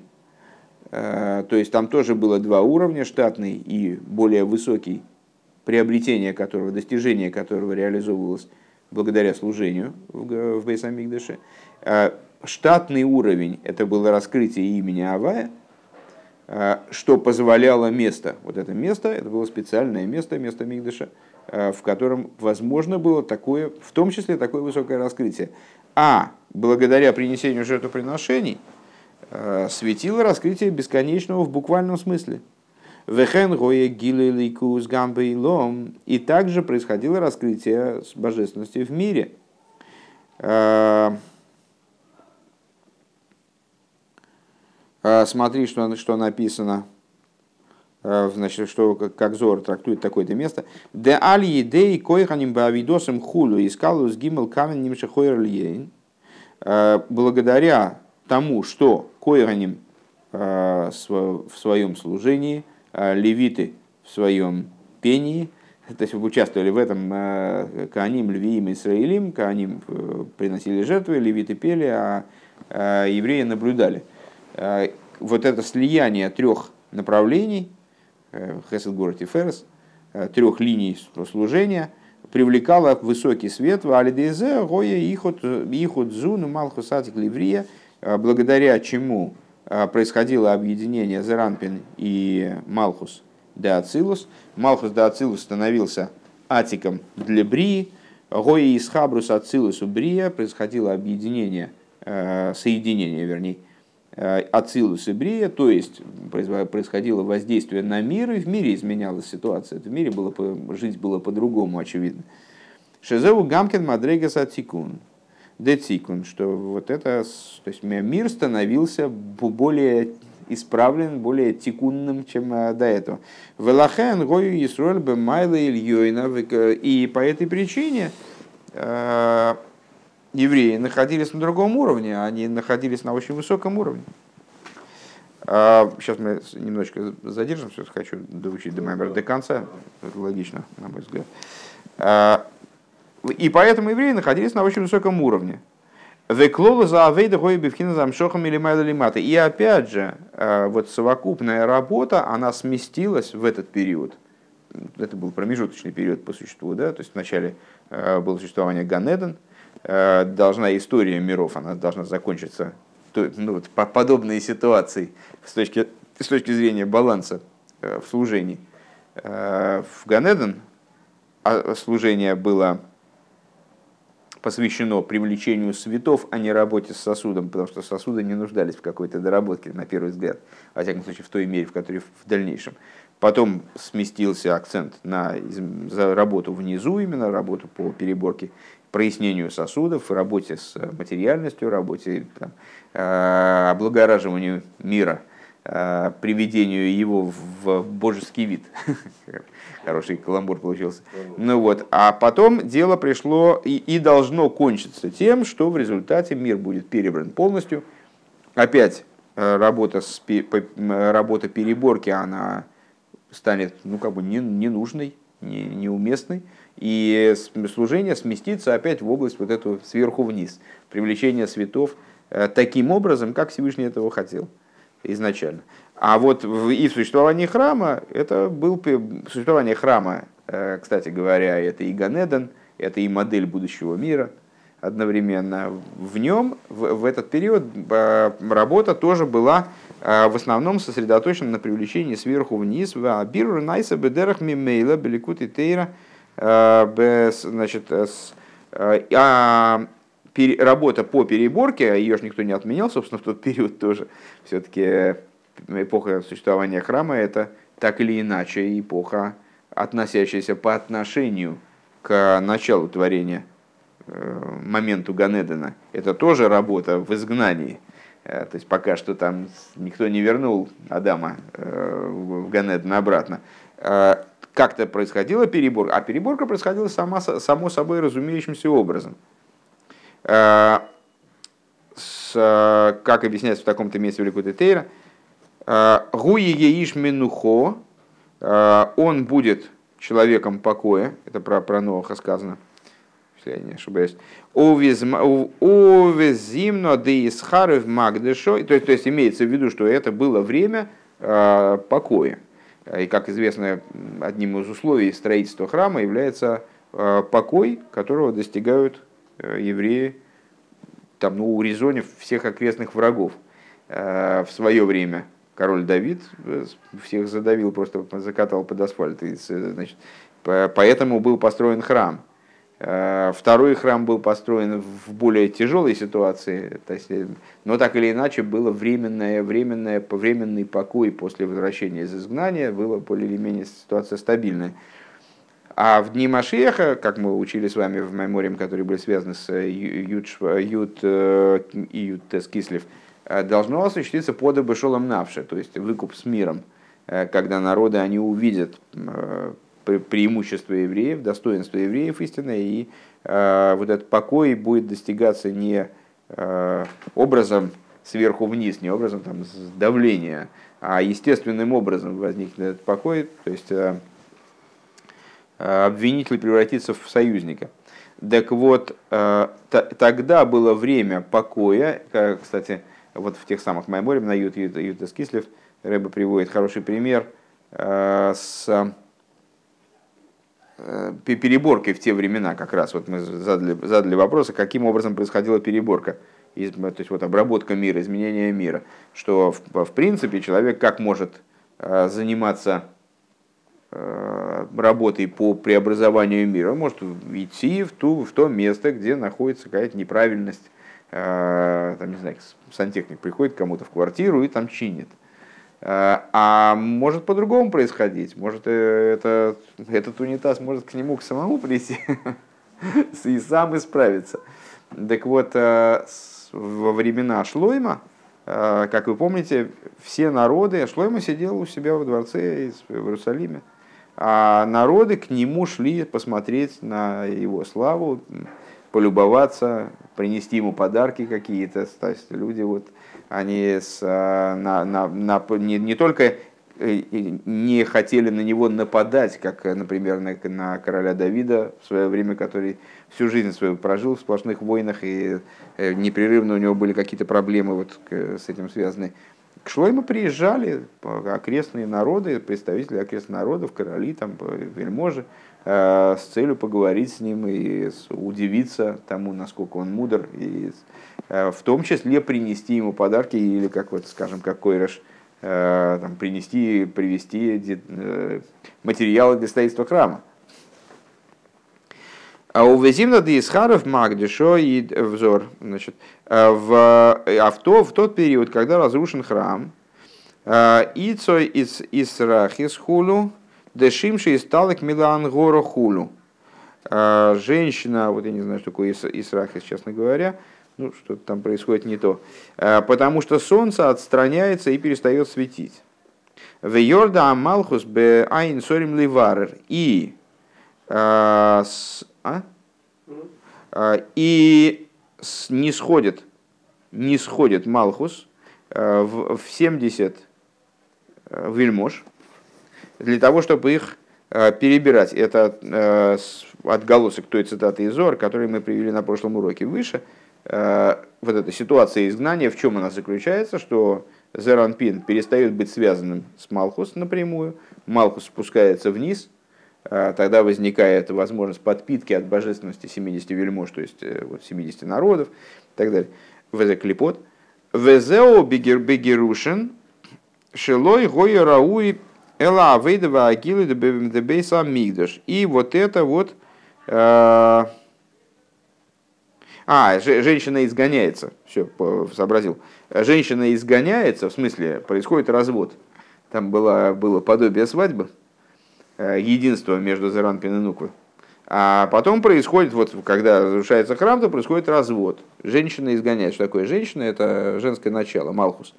э, то есть там тоже было два уровня, штатный и более высокий, приобретение которого, достижение которого реализовывалось благодаря служению в Бейсамигдаше. Штатный уровень – это было раскрытие имени Авая, что позволяло место, вот это место, это было специальное место, место Мигдаша – Э, в котором возможно было такое, в том числе такое высокое раскрытие. А благодаря принесению жертвоприношений э, светило раскрытие бесконечного в буквальном смысле. И также происходило раскрытие божественности в мире. Э, смотри, что, что написано Э, значит, что как Зор трактует такое-то место. Де аль дей койханим бавидосом хулу искалус гимел камен нимшахойр льейн. Э, благодаря тому, что койханим э, в своем служении, левиты в своем пении, (laughs) то есть участвовали в этом Кааним, Львиим, Исраилим, Кааним приносили жертвы, левиты пели, а евреи наблюдали. Вот это слияние трех направлений – Э, Хесед Город Ферес, э, трех линий служения, привлекала высокий свет в Алидезе, Гоя, Ихот, Зуну, Малхусатик Ливрия, э, благодаря чему происходило объединение Зеранпин и Малхус де Ацилус. Малхус де Ацилус становился атиком для Брии, Гоя из Хабрус Ацилус у Брия происходило объединение, соединение, вернее, Э, Ацилус и Брия, то есть происходило воздействие на мир, и в мире изменялась ситуация. В мире было, жить было по-другому, очевидно. Шезеу Гамкин Мадрегас Ацикун. Децикун, что вот это, то есть мир становился более исправлен, более тикунным, чем э, до этого. Велахен гою Исроль бы майла И по этой причине э, евреи находились на другом уровне, они находились на очень высоком уровне. Сейчас а, мы немножечко задержимся, хочу доучить до Маймера до конца, это логично, на мой взгляд. А, и поэтому евреи находились на очень высоком уровне. Веклола за авейда гоебивхина замшохам или майлалимата. И опять же, а, вот совокупная работа, она сместилась в этот период. Это был промежуточный период по существу, да, то есть вначале было существование Ганеден, должна история миров, она должна закончиться ну, вот, по подобной ситуации с точки, с точки зрения баланса э, в служении. Э, в Ганеден а, служение было посвящено привлечению светов, а не работе с сосудом, потому что сосуды не нуждались в какой-то доработке, на первый взгляд, во всяком случае, в той мере, в которой в дальнейшем. Потом сместился акцент на работу внизу, именно работу по переборке прояснению сосудов, работе с материальностью, работе там, э, облагораживанию мира, э, приведению его в божеский вид. (laughs) Хороший каламбур получился. Ну вот, а потом дело пришло и, и должно кончиться тем, что в результате мир будет перебран полностью. Опять э, работа, с, работа переборки, она станет ну, как бы ненужной, не, неуместной и служение сместится опять в область вот эту сверху вниз, привлечение светов э, таким образом, как Всевышний этого хотел изначально. А вот в, и в существовании храма, это был существование храма, э, кстати говоря, это и Ганеден, это и модель будущего мира одновременно. В нем, в, в этот период, э, работа тоже была в основном сосредоточена на привлечении сверху вниз. Биру найса бедерах мимейла беликут и тейра. Значит, а работа по переборке, а ее же никто не отменял, собственно, в тот период тоже, все-таки э, эпоха существования храма это так или иначе эпоха, относящаяся по отношению к началу творения, э, моменту Ганедена. Это тоже работа в изгнании. Э, то есть пока что там никто не вернул Адама в Ганеден обратно. Как-то происходила переборка, а переборка происходила сама, само собой разумеющимся образом – Э, с, как объясняется в таком-то месте в Тейра, э, Гуи Еиш Менухо, э, он будет человеком покоя, это про, про Ноха сказано, если я не ошибаюсь, Магдешо, то есть, то есть имеется в виду, что это было время покоя. И, как известно, одним из условий строительства храма является покой, которого достигают Э, евреи там, ну, урезонив всех окрестных врагов э, в свое время. Король Давид э, всех задавил, просто закатал под асфальт. И, значит, поэтому был построен храм. Второй храм был построен в более тяжелой ситуации, есть, но так или иначе было временное, временное, временный покой после возвращения из изгнания, была более или менее ситуация стабильная. А в дни Машеха, как мы учили с вами в мемориям, которые были связаны с э, Юд э, и Юд Тес Кислев, э, должно осуществиться под Бешолом Навше, то есть выкуп с миром, когда народы они увидят преимущество евреев, достоинство евреев истинное, и вот этот покой будет достигаться не образом сверху вниз, не образом там, давления, а естественным образом возникнет этот покой, то есть Э, обвинитель превратится в союзника. Так вот, э, тогда было время покоя, кстати, вот в тех самых Майморем на Ют, Ют, Кислев Рэба приводит хороший пример э, с переборкой в те времена как раз. Вот мы задали, задали вопрос, каким образом происходила переборка, то есть вот обработка мира, изменение мира. Что в, в принципе человек как может заниматься Э, работой по преобразованию мира, он может идти в, ту, в то место, где находится какая-то неправильность. Э, там, не знаю, сантехник приходит кому-то в квартиру и там чинит. Э, а может по-другому происходить. Может это, этот унитаз может к нему к самому прийти (laughs) и сам исправиться. Так вот, во времена Шлойма, как вы помните, все народы, Шлойма сидел у себя во дворце в Иерусалиме, а народы к нему шли посмотреть на его славу, полюбоваться, принести ему подарки какие-то. То есть люди вот, они с, а, на, на, на, не, не только э, не хотели на него нападать, как, например, на, на короля Давида в свое время, который всю жизнь свою прожил в сплошных войнах, и э, непрерывно у него были какие-то проблемы вот с этим связаны. К Шлойму приезжали окрестные народы, представители окрестных народов, короли, там, вельможи, с целью поговорить с ним и удивиться тому, насколько он мудр, и э, в том числе принести ему подарки или, как вот, скажем, как Койреш, э, там, принести, привести материалы для строительства храма. А у Везимна де Исхаров Магдишо и взор. Значит, э, в, а в, то, в тот период, когда разрушен храм, э, Ицой из Исрахис хулу, дешимши из талек милан гора хулу. Э, женщина, вот я не знаю, что такое Исрахис, честно говоря, ну, что-то там происходит не то. Потому что солнце отстраняется и перестает светить. В Йорда Амалхус бе Айн Сорим Ливарер. И а? а? И не сходит, не сходит Малхус э, в 70 э, вельмож для того, чтобы их э, перебирать. Это отголосок той цитаты из Зор, которую мы привели на прошлом уроке выше. Вот эта ситуация изгнания, в чем она заключается, что Зеранпин перестает быть связанным с Малхус напрямую, Малхус спускается вниз, тогда возникает возможность подпитки от божественности 70 вельмож, то есть э, вот, 70 народов и так далее. Везе клипот. Везео бегерушин шелой гоя рауи эла авейдова агилы дебейса мигдаш. И вот это вот... Э, а, женщина изгоняется. Все, сообразил. Женщина изгоняется, в смысле, происходит развод. Там было, было подобие свадьбы, э, единство между Зеранпин и Нуквой. А потом происходит, вот когда разрушается храм, то происходит развод. Женщина изгоняет. Что такое женщина? Это женское начало, Малхус.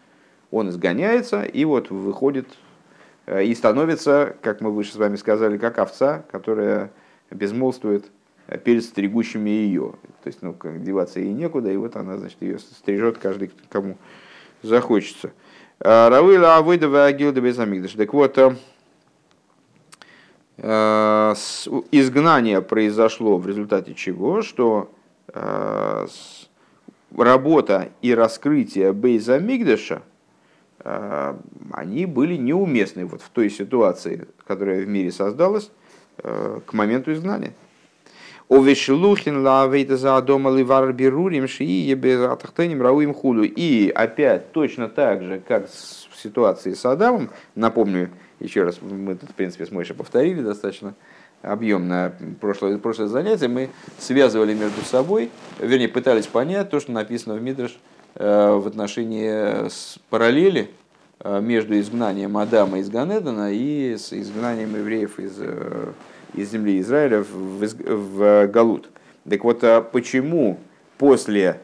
Он изгоняется и вот выходит и становится, как мы выше с вами сказали, как овца, которая безмолвствует э, перед стригущими ее. То есть, ну, как деваться ей некуда, и вот она, значит, ее стрижет каждый, кому захочется. Равыла Авыдова Агилда Безамигдаш. Так вот, Э, изгнание произошло в результате чего, что э, работа и раскрытие Бейза Мигдаша, э, они были неуместны вот в той ситуации, которая в мире создалась к моменту изгнания. Овешлухин лавейта за дома ливар берурим шии атахтеним рауим худу. И опять точно так же, как в ситуации с Адамом, напомню, еще раз, мы тут, в принципе, с Мойшей повторили достаточно объемно прошлое, прошлое занятие, мы связывали между собой, вернее, пытались понять то, что написано в Мидраш э, в отношении с параллели э, между изгнанием Адама из Ганедана и с изгнанием евреев из, э, из земли Израиля в, в Галут. Так вот, а почему после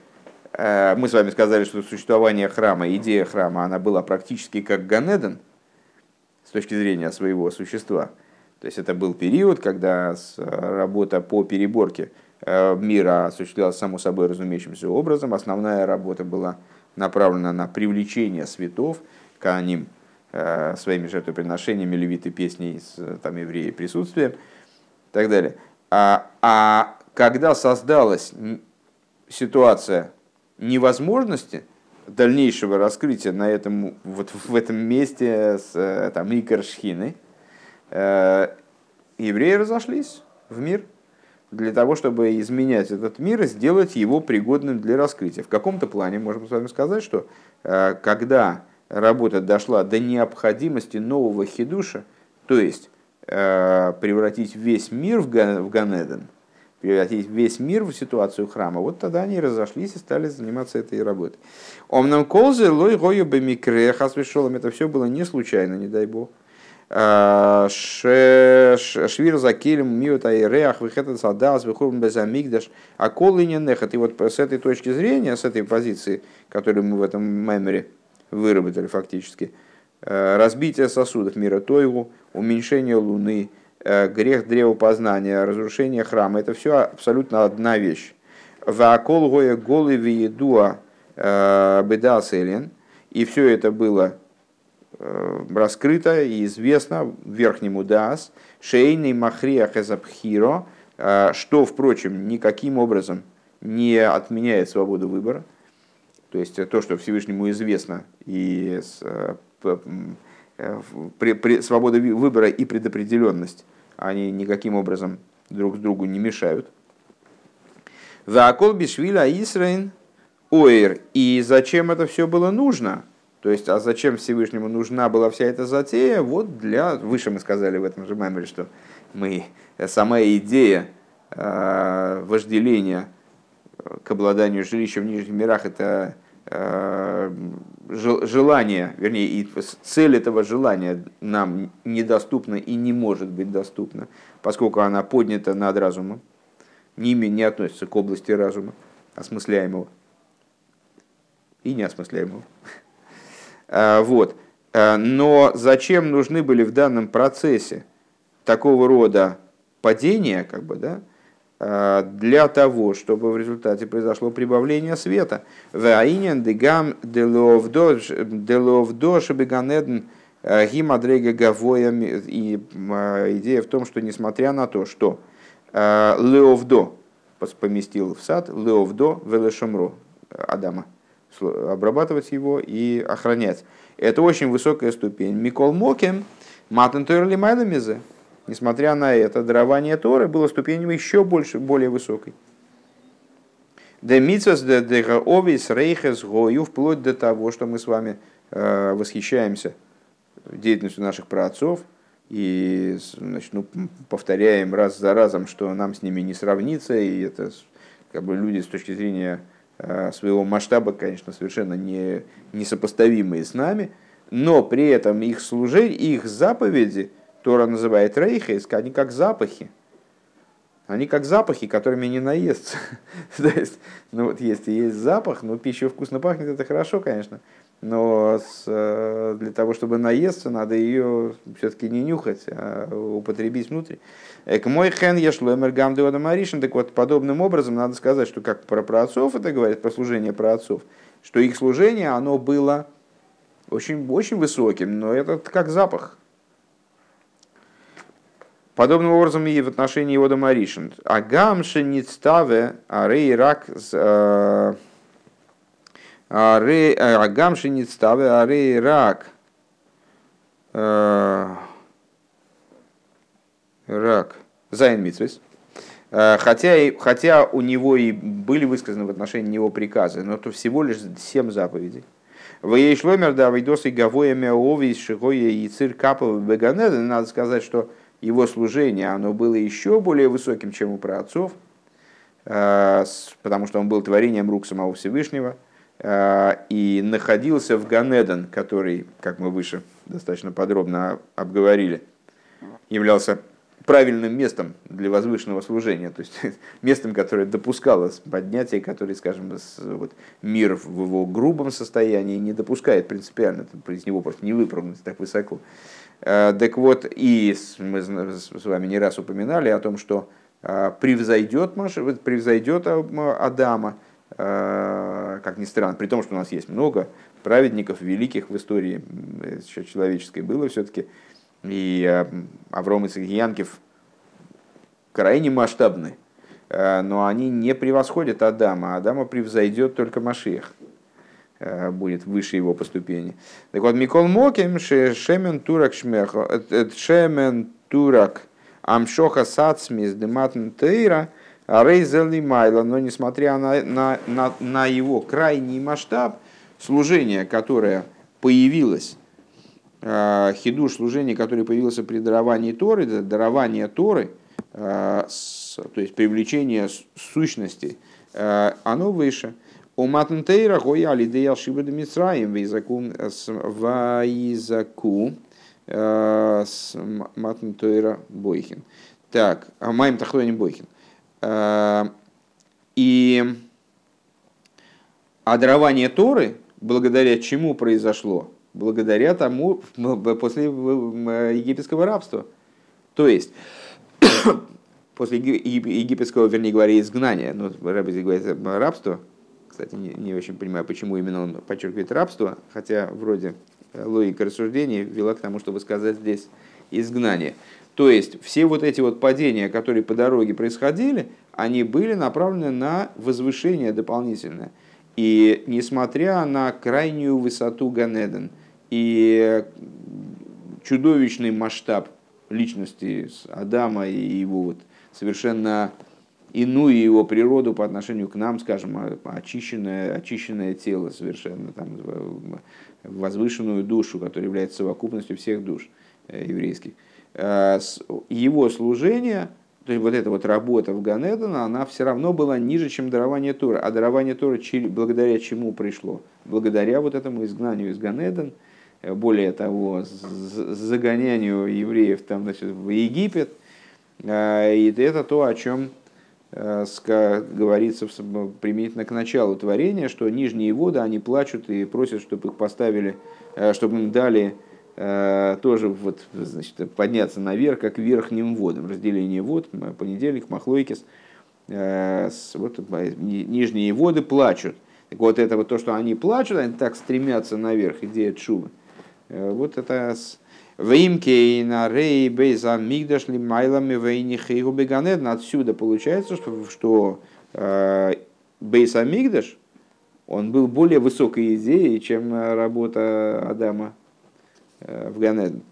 мы с вами сказали, что существование храма, идея храма, она была практически как Ганеден, точки зрения своего существа. То есть это был период, когда работа по переборке э, мира осуществлялась само собой разумеющимся образом. Основная работа была направлена на привлечение светов к ним э, своими жертвоприношениями, левиты песней с там, евреи присутствием и так далее. А, а когда создалась ситуация невозможности – дальнейшего раскрытия на этом, вот в этом месте с э, там, Икар Шхины, э, евреи разошлись в мир для того, чтобы изменять этот мир и сделать его пригодным для раскрытия. В каком-то плане можем с вами сказать, что э, когда работа дошла до необходимости нового хидуша, то есть превратить весь мир в Ганеден, превратить весь мир в ситуацию храма. Вот тогда они разошлись и стали заниматься этой работой. Омнам колзе лой гою бемикре хасвешолом. Это все было не случайно, не дай бог. А, швир за килем миут айреах выхетет садас выхурм безамигдаш а кол и нехат. И вот с этой точки зрения, с этой позиции, которую мы в этом меморе выработали фактически, э, разбитие сосудов мира Тойгу, уменьшение Луны, Э, грех древопознания, разрушение храма, это все абсолютно одна вещь. Ваакол гоя голы виедуа э, беда селен. И все это было э, раскрыто и известно верхнему дас. Шейный махрия хезапхиро, что, впрочем, никаким образом не отменяет свободу выбора. То есть то, что Всевышнему известно, и свобода выбора и предопределенность они никаким образом друг с другу не мешают. Вакол бишвиля Исраин Оир. И зачем это все было нужно? То есть, а зачем Всевышнему нужна была вся эта затея? Вот для... Выше мы сказали в этом же меморе, что мы... Сама идея э, вожделения к обладанию жилищем в нижних мирах – это Э, желание, вернее, и цель этого желания нам недоступна и не может быть доступна, поскольку она поднята над разумом, ними не относится к области разума, осмысляемого и неосмысляемого. Э, вот. Э, но зачем нужны были в данном процессе такого рода падения, как бы, да, Э, для того, чтобы в результате произошло прибавление света. Ваинен дегам деловдо шебеганеден э, гимадрега гавоя. И идея в том, что несмотря на то, что Леовдо поместил в сад, Леовдо велешомро Адама обрабатывать его и охранять. Это очень высокая ступень. Микол Мокем, Матен Тойрли Майламизе. Несмотря на это, дарование Торы было ступенью еще больше, более высокой. Де митсас де овис рейхес гою, вплоть до того, что мы с вами э, восхищаемся деятельностью наших праотцов и значит, ну, повторяем раз за разом, что нам с ними не сравнится, и это как бы люди с точки зрения своего масштаба, конечно, совершенно не, несопоставимые с нами, но при этом их служение, их заповеди, Тора называет рейхес, они как запахи, они как запахи, которыми не наестся. (laughs) То есть, ну вот если есть запах, ну пища вкусно пахнет, это хорошо, конечно. Но с, э, для того, чтобы наесться, надо ее все-таки не нюхать, а употребить внутрь. К мой хен ешло эмергам маришин. Так вот, подобным образом надо сказать, что как про праотцов это говорит, про служение праотцов, что их служение, оно было очень, очень высоким, но это как запах. Подобным образом и в отношении его Маришин. Агам шеництаве арей рак э, э, агам шеництаве арей рак э, рак зайн митсвес. Хотя, хотя у него и были высказаны в отношении него приказы, но то всего лишь семь заповедей. В ей шломер да вайдос и гавоя мяови из шигоя и цир капов надо сказать, что его служение, оно было еще более высоким, чем у праотцов, э, потому что он был творением рук самого Всевышнего, э, и находился в Ганеден, который, как мы выше достаточно подробно обговорили, являлся правильным местом для возвышенного служения, то есть (laughs) местом, которое допускало поднятие, которое, скажем, вот, мир в его грубом состоянии не допускает принципиально, из него просто не выпрыгнуть так высоко. Э, так вот, и мы с вами не раз упоминали о том, что э, превзойдет, превзойдет Адама, э, как ни странно, при том, что у нас есть много праведников великих в истории человеческой было все-таки, и Авром и Янкев крайне масштабны, но они не превосходят Адама, Адама превзойдет только Машех. Э, будет выше его по ступени. Так вот, Микол Моким, Шемен Турак Шмеха, э, э, Шемен Турак Амшоха Сацмис Дематн Тейра, Рейзели Майла, но несмотря на, на, на, на его крайний масштаб, служение, которое появилось, хидуш служение, которое появилось при даровании Торы, дарование Торы, то есть привлечение сущности, оно выше – у Матнтейра гоя алидея алшиба де Мицраим вейзаку вайзаку с Матнтейра Бойхин. Так, а Майм Тахлони Бойхин. И а Торы, благодаря чему произошло? Благодаря тому, после египетского рабства. То есть, (coughs) после египетского, вернее говоря, изгнания, Рэбби здесь говорит рабство, кстати, не, не очень понимаю, почему именно он подчеркивает рабство, хотя вроде логика рассуждений вела к тому, чтобы сказать здесь изгнание. То есть все вот эти вот падения, которые по дороге происходили, они были направлены на возвышение дополнительное. И несмотря на крайнюю высоту Ганеден и чудовищный масштаб личности Адама и его вот совершенно иную его природу по отношению к нам, скажем, очищенное, очищенное тело совершенно, там, возвышенную душу, которая является совокупностью всех душ э, еврейских. Э, его служение, то есть вот эта вот работа в Ганедана, она все равно была ниже, чем дарование Тора. А дарование Тора благодаря чему пришло? Благодаря вот этому изгнанию из Ганедан, э, более того, загонянию евреев там, значит, в Египет. И это то, о чем Э, говорится применительно к началу творения, что нижние воды, они плачут и просят, чтобы их поставили, э, чтобы им дали э, тоже вот, значит, подняться наверх, как верхним водам. Разделение вод, понедельник, махлойкис. Вот, нижние воды плачут. Так вот это вот то, что они плачут, они так стремятся наверх, идея чувы. Вот это Веймкейна рей бейза мигдашли майлами вейни хейгу беганедна. Отсюда получается, что, что э, бейса мигдаш, он был более высокой идеей, чем работа Адама в Ганеден.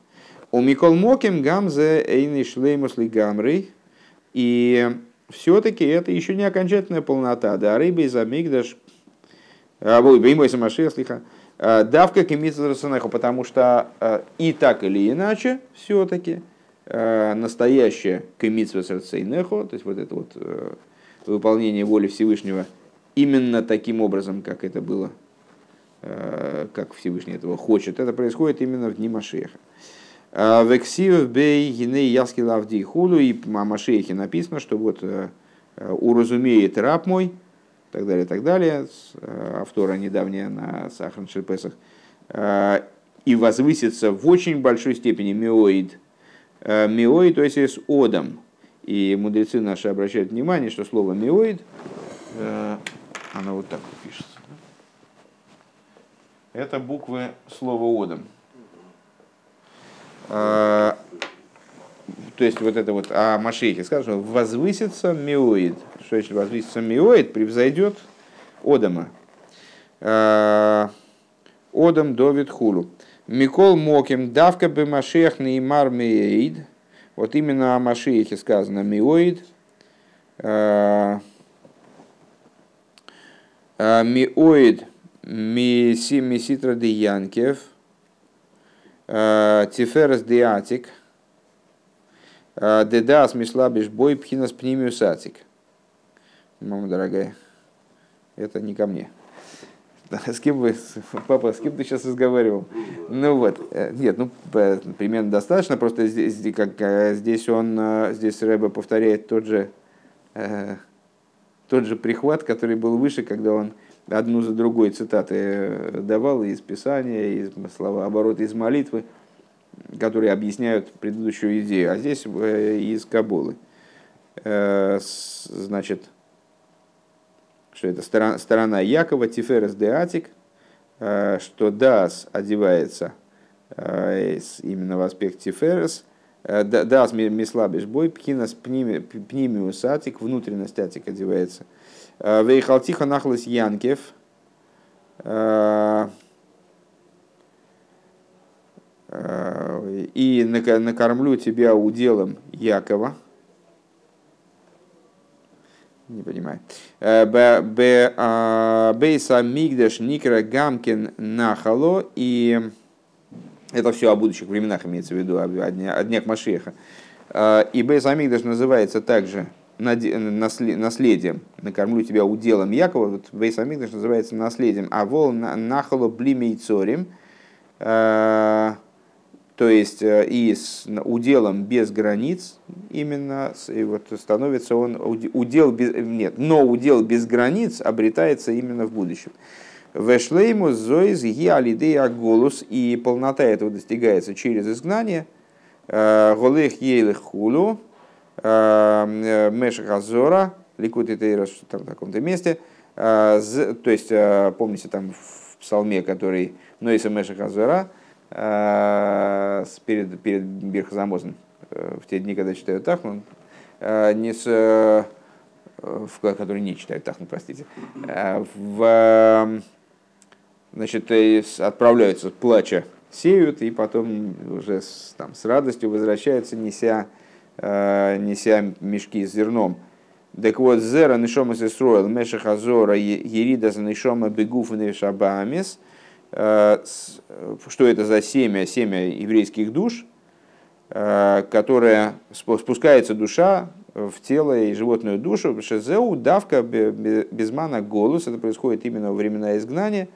У Микол Моким Гамзе Эйны Шлеймусли Гамрей. И все-таки это еще не окончательная полнота. Да, рыба из Амигдаш. Беймой Самашех, слиха. Давка Кемитсу потому что и так или иначе, все-таки, настоящее Кемитсу то есть вот это вот выполнение воли Всевышнего именно таким образом, как это было, как Всевышний этого хочет, это происходит именно в дни Машеха. Вексив бей гиней яски лавди худу, и о Машехе написано, что вот э, уразумеет раб мой, так далее, так далее, э, автора недавняя на Сахан Шерпесах, э, и возвысится в очень большой степени миоид, миоид, то есть с одом. И мудрецы наши обращают внимание, что слово миоид, оно вот так вот пишется. Это буквы слова одом. А, то есть вот это вот о Машехе сказано, возвысится миоид. Что если возвысится миоид, превзойдет Одама. А, Одам Довид Хулу. Микол Моким давка бы Машех неймар миоид. Вот именно о Машехе сказано миоид. А, миоид миситра де Янкев – Э, Тиферес диатик, э, дедас мислабиш бой пхинас пнимиус атик. Мама дорогая, это не ко мне. С кем вы, папа, с кем ты сейчас разговаривал? Ну вот, э, нет, ну примерно достаточно, просто здесь, как, здесь он, здесь Рэба повторяет тот же, тот же прихват, который был выше, когда он одну за другой цитаты э, давал из Писания, из слова обороты из молитвы, которые объясняют предыдущую идею, а здесь э, из Кабулы. Э, значит, что это? Сторона, сторона Якова, Тиферес де Атик, что Дас одевается именно в аспект Тиферес, Дас мислабиш бой, пхинас пнимиус атик, внутренность атик одевается – Вейхалтиха нахлыс Янкев. И накормлю тебя уделом Якова. Не понимаю. Бейса Мигдеш Никра Гамкин Нахало. И это все о будущих временах имеется в виду, о днях Машеха. И Бейса Амигдаш называется также наследием, накормлю тебя уделом Якова, вот Вейсамикдаш называется наследием, а вол нахало блимейцорим, э, то есть э, и с уделом без границ именно, и вот становится он удел без, нет, но удел без границ обретается именно в будущем. Вешлейму зоиз гиалидея голос, и полнота этого достигается через изгнание. Э, голех ейлых хулу, Э, Мешах Азора, Ликут и Тейрос, там в таком-то месте. Э, то есть, э, помните, там в псалме, который Нойса Мешах Азора, перед, перед Бирхазамозом, в те дни, когда читают Тахну, не с, в, который не читают Тахну, простите, в, значит, отправляются плача, сеют, и потом уже с, там, с радостью возвращаются, неся Э, неся мешки с зерном. Так вот, зера нишома сестроил мешах азора ерида за нишома бегуф шабамис. Э, что это за семя? Семя еврейских душ, э, которая спускается душа в тело и животную душу. Шезеу давка безмана голос. Это происходит именно во времена изгнания.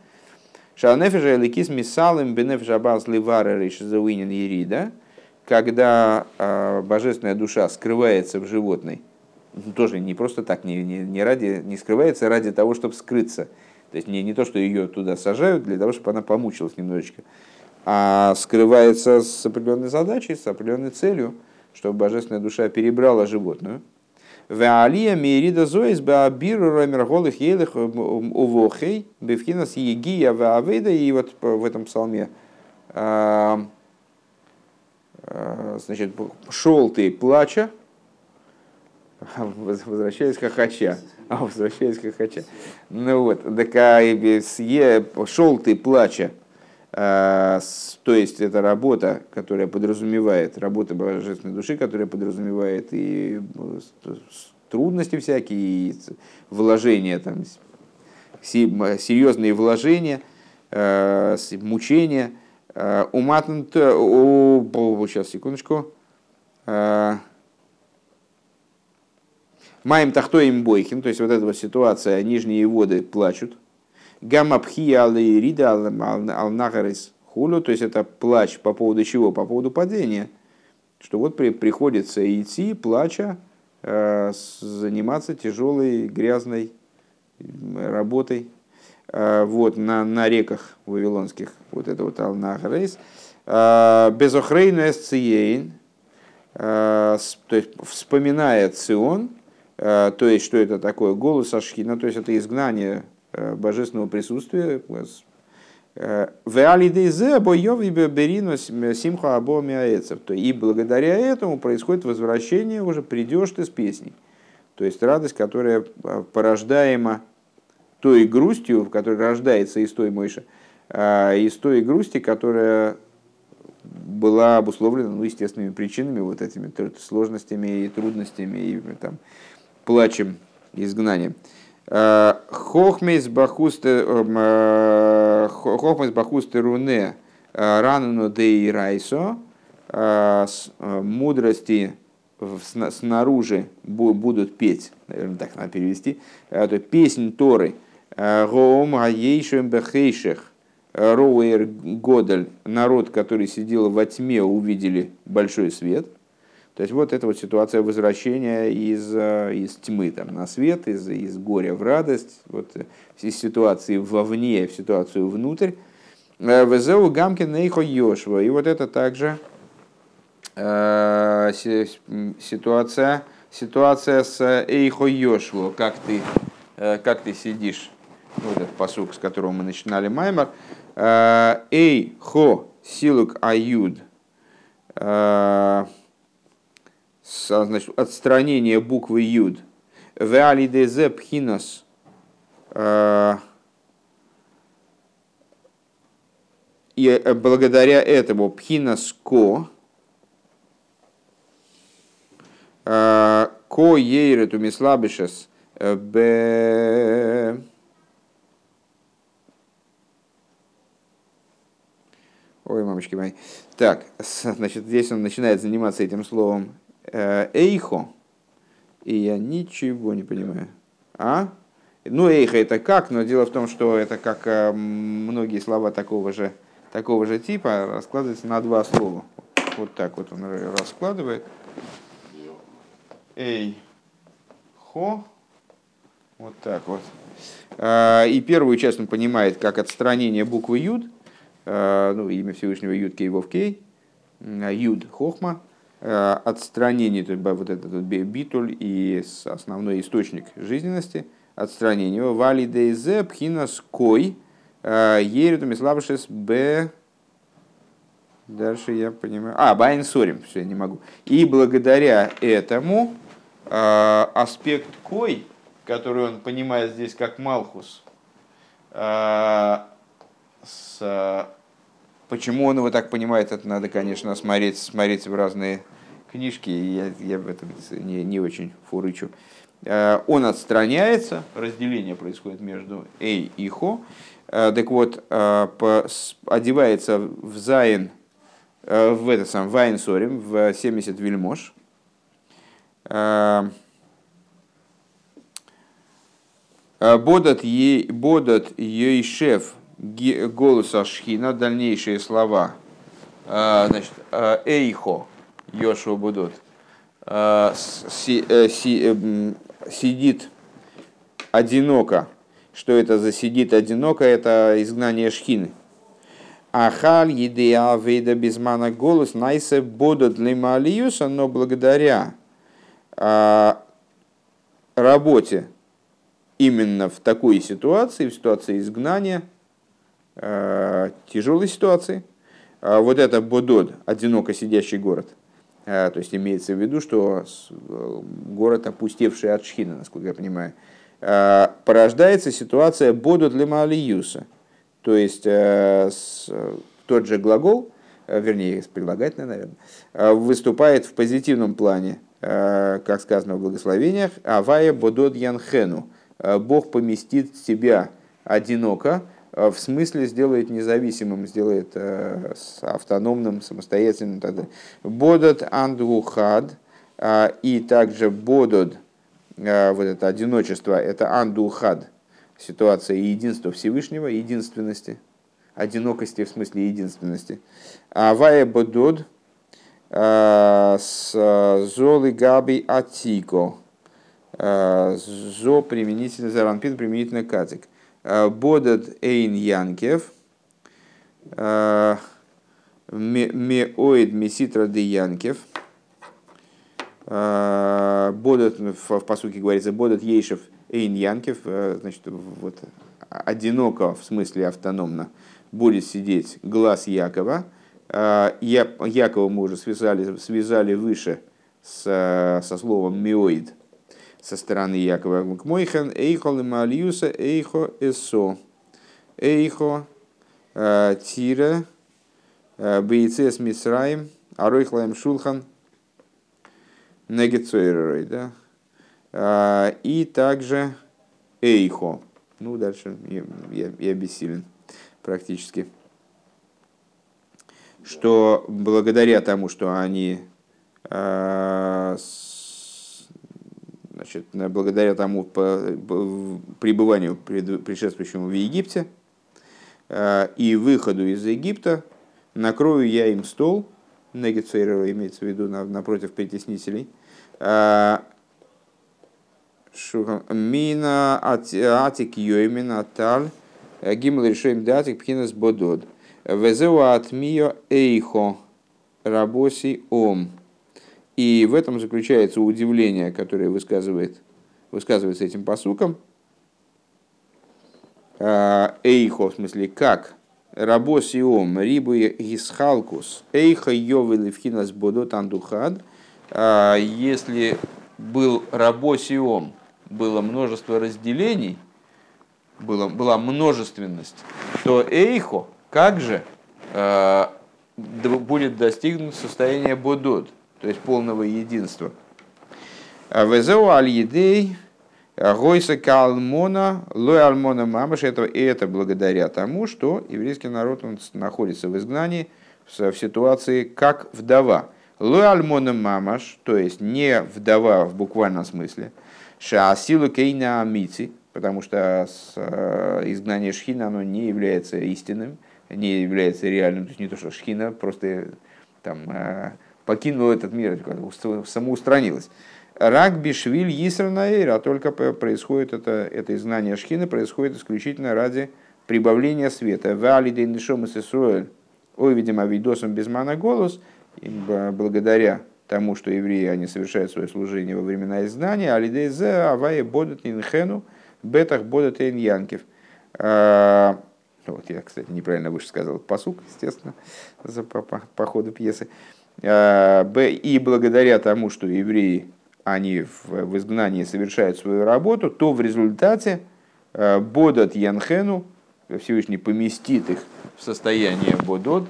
Шалнефежа эликис мисалым бенеф абаз ливара ришезеуинин ерида когда э, божественная душа скрывается в животной, ну, тоже не просто так, не, не, не, ради, не скрывается ради того, чтобы скрыться. То есть не, не то, что ее туда сажают для того, чтобы она помучилась немножечко, а скрывается с определенной задачей, с определенной целью, чтобы божественная душа перебрала животную. Ваалия мирида зоис баабиру ромерголых елых увохей бифхинас егия ваавейда. И вот в этом псалме Э, значит, шел ты плача, Возвращаясь к хохоча. А, возвращаясь хохоча. Ну вот, так а, шел ты плача, а, то есть это работа, которая подразумевает, работа божественной души, которая подразумевает и трудности всякие, и вложения, там, серьезные вложения, а, мучения. Уматн, сейчас, секундочку. Маем тахтоим бойхим, то есть вот эта вот ситуация, нижние воды плачут. Гамапхи рида алнахарис хулю, то есть это плач по поводу чего? По поводу падения. Что вот при, приходится идти, плача, э, заниматься тяжелой, грязной работой э, вот, на, на реках вавилонских. Вот это вот алнахарис. Э, Безохрейну эсциейн, то есть вспоминая Цион, Э, то есть, что это такое? Голос Ашхина, то есть это изгнание э, божественного присутствия. Э, и благодаря этому происходит возвращение, уже придешь ты с песней. То есть радость, которая порождаема той грустью, которая рождается из той мойши, из той грусти, которая была обусловлена ну, естественными причинами, вот этими сложностями и трудностями, и там, плачем, изгнанием. Э, хохмейс бахусте э, хохмейс бахусте руне э, рану дей райсо мудрости снаружи будут петь, наверное, так надо перевести, это песнь Торы, Гоом Гаейшем Бехейших, Роуэр Годель, народ, который сидел во тьме, увидели большой свет – то есть вот эта вот ситуация возвращения из, э, из тьмы там, на свет, из, из горя в радость, вот, э, из ситуации вовне в ситуацию внутрь. Э, Везеу Гамкин Нейхо Йошва. И вот это также э, ситуация, ситуация с Эйхо Йошву, как ты, э, как ты сидишь. Вот этот посук, с которого мы начинали Маймар. Эйхо Силук Аюд. А, значит, отстранение буквы Юд. Веалидезе пхинос а, и э, благодаря этому пхинос ко ко ейрету мислабишес э, Ой, мамочки мои. Так, значит, здесь он начинает заниматься этим словом Э, эйхо, и я ничего не понимаю. А? Ну, эйхо это как, но дело в том, что это как э, многие слова такого же, такого же типа раскладываются на два слова. Вот так вот он раскладывает. Эй, хо, вот так вот. Э, и первую часть он понимает как отстранение буквы Юд, ну, имя Всевышнего Юд Кейвов Кей, Юд Хохма, Э, отстранение, то есть вот этот битуль и основной источник жизненности, отстранение его, вали дейзе пхинас кой, э, ериту мислабшес б... Дальше я понимаю. А, байн сорим, все, я не могу. И благодаря этому э, аспект кой, который он понимает здесь как Малхус, с Почему он его так понимает, это надо, конечно, смотреть, смотреть в разные книжки, я, я в этом не, не очень фурычу. Э, он отстраняется, разделение происходит между Эй и Хо. Э, так вот, э, одевается в Зайн, в это сам Вайн Сорим, в 70 вельмож. Бодат Ейшев голоса Шхина, дальнейшие слова, а, значит, а, Эйхо, Йошуа Будут, а, э, эм, сидит одиноко. Что это за сидит одиноко? Это изгнание Шхины. Ахаль едея вейда безмана голос найсе бодот лималиюса, но благодаря работе именно в такой ситуации, в ситуации изгнания, Э, тяжелой ситуации. А вот это Бодод, одиноко сидящий город. то есть имеется в виду, что город, опустевший от Шхина, насколько я понимаю, порождается ситуация «бодут лима алиюса». То есть тот же глагол, вернее, прилагательное, наверное, выступает в позитивном плане, как сказано в благословениях, «Авая бодот янхену» – «Бог поместит тебя одиноко», в смысле сделает независимым, сделает автономным, самостоятельным. Бодот андухад и также бодот, вот это одиночество, это андухад, ситуация единства Всевышнего, единственности, одинокости в смысле единственности. А вая бодод с золы габи атико, зо применительно, заранпин применительно катик. Бодат Эйн Янкев, Меоид Меситра де Янкев, Бодат, в посуке говорится, Бодат Ейшев Эйн Янкев, значит, вот одиноко, в смысле автономно, будет сидеть глаз Якова. Якова мы уже связали, связали выше с, со словом миоид, со стороны Якова. К Мойхан эйхо лималиуса эйхо эсо. Эйхо э, тира э, бейцес мисраим аройхлаем шулхан негецойрой. Да? Э, и также эйхо. Ну, дальше я, я, я бессилен практически. Что благодаря тому, что они значит, благодаря тому пребыванию предшествующему в Египте э, и выходу из Египта, накрою я им стол, Негецейрова имеется в виду напротив притеснителей, э, Мина атик йоймин аталь гимл решаем датик пхинас бодод. Везеу атмио эйхо рабоси ом. И в этом заключается удивление, которое высказывает, высказывается этим посуком. А, эйхо, в смысле, как? Рабосиом, рибу гисхалкус, эйха йовели вхинас бодот андухад. А, если был рабосиом, было множество разделений, было, была множественность, то эйхо, как же а, будет достигнут состояние бодот? То есть полного единства. А Везеу аль-едей гойса калмона лой альмона мамаш. Это, и это благодаря тому, что еврейский народ он находится в изгнании в ситуации как вдова. Лой альмона мамаш, то есть не вдова в буквальном смысле. Шаасилу кейна амити, потому что э, изгнание шхина оно не является истинным, не является реальным. То есть не то, что шхина просто там э, покинула этот мир, самоустранилась. Рак бишвиль Йисранаэйр, а только происходит это, это изгнание Шхины, происходит исключительно ради прибавления света. Вали дейнишом и Исруэль, ой, видимо, видосом без мана голос, благодаря тому, что евреи они совершают свое служение во времена изгнания, алидейзе авае бодат инхену, бетах бодат янкев. А, вот я, кстати, неправильно выше сказал посук, естественно, за, по, по, по ходу пьесы. Э, и благодаря тому, что евреи они в изгнании совершают свою работу, то в результате э, Бодат Янхену, Всевышний поместит их в состояние Бодот,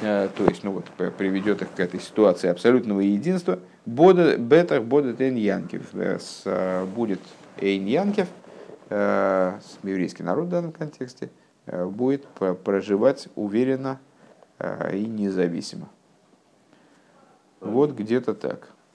э, то есть ну вот, приведет их к этой ситуации абсолютного единства, Бода, Бетах Бодат Эйн Янкев, будет Эйн Янкев, еврейский народ в данном контексте, будет проживать уверенно и независимо. Вот где-то так.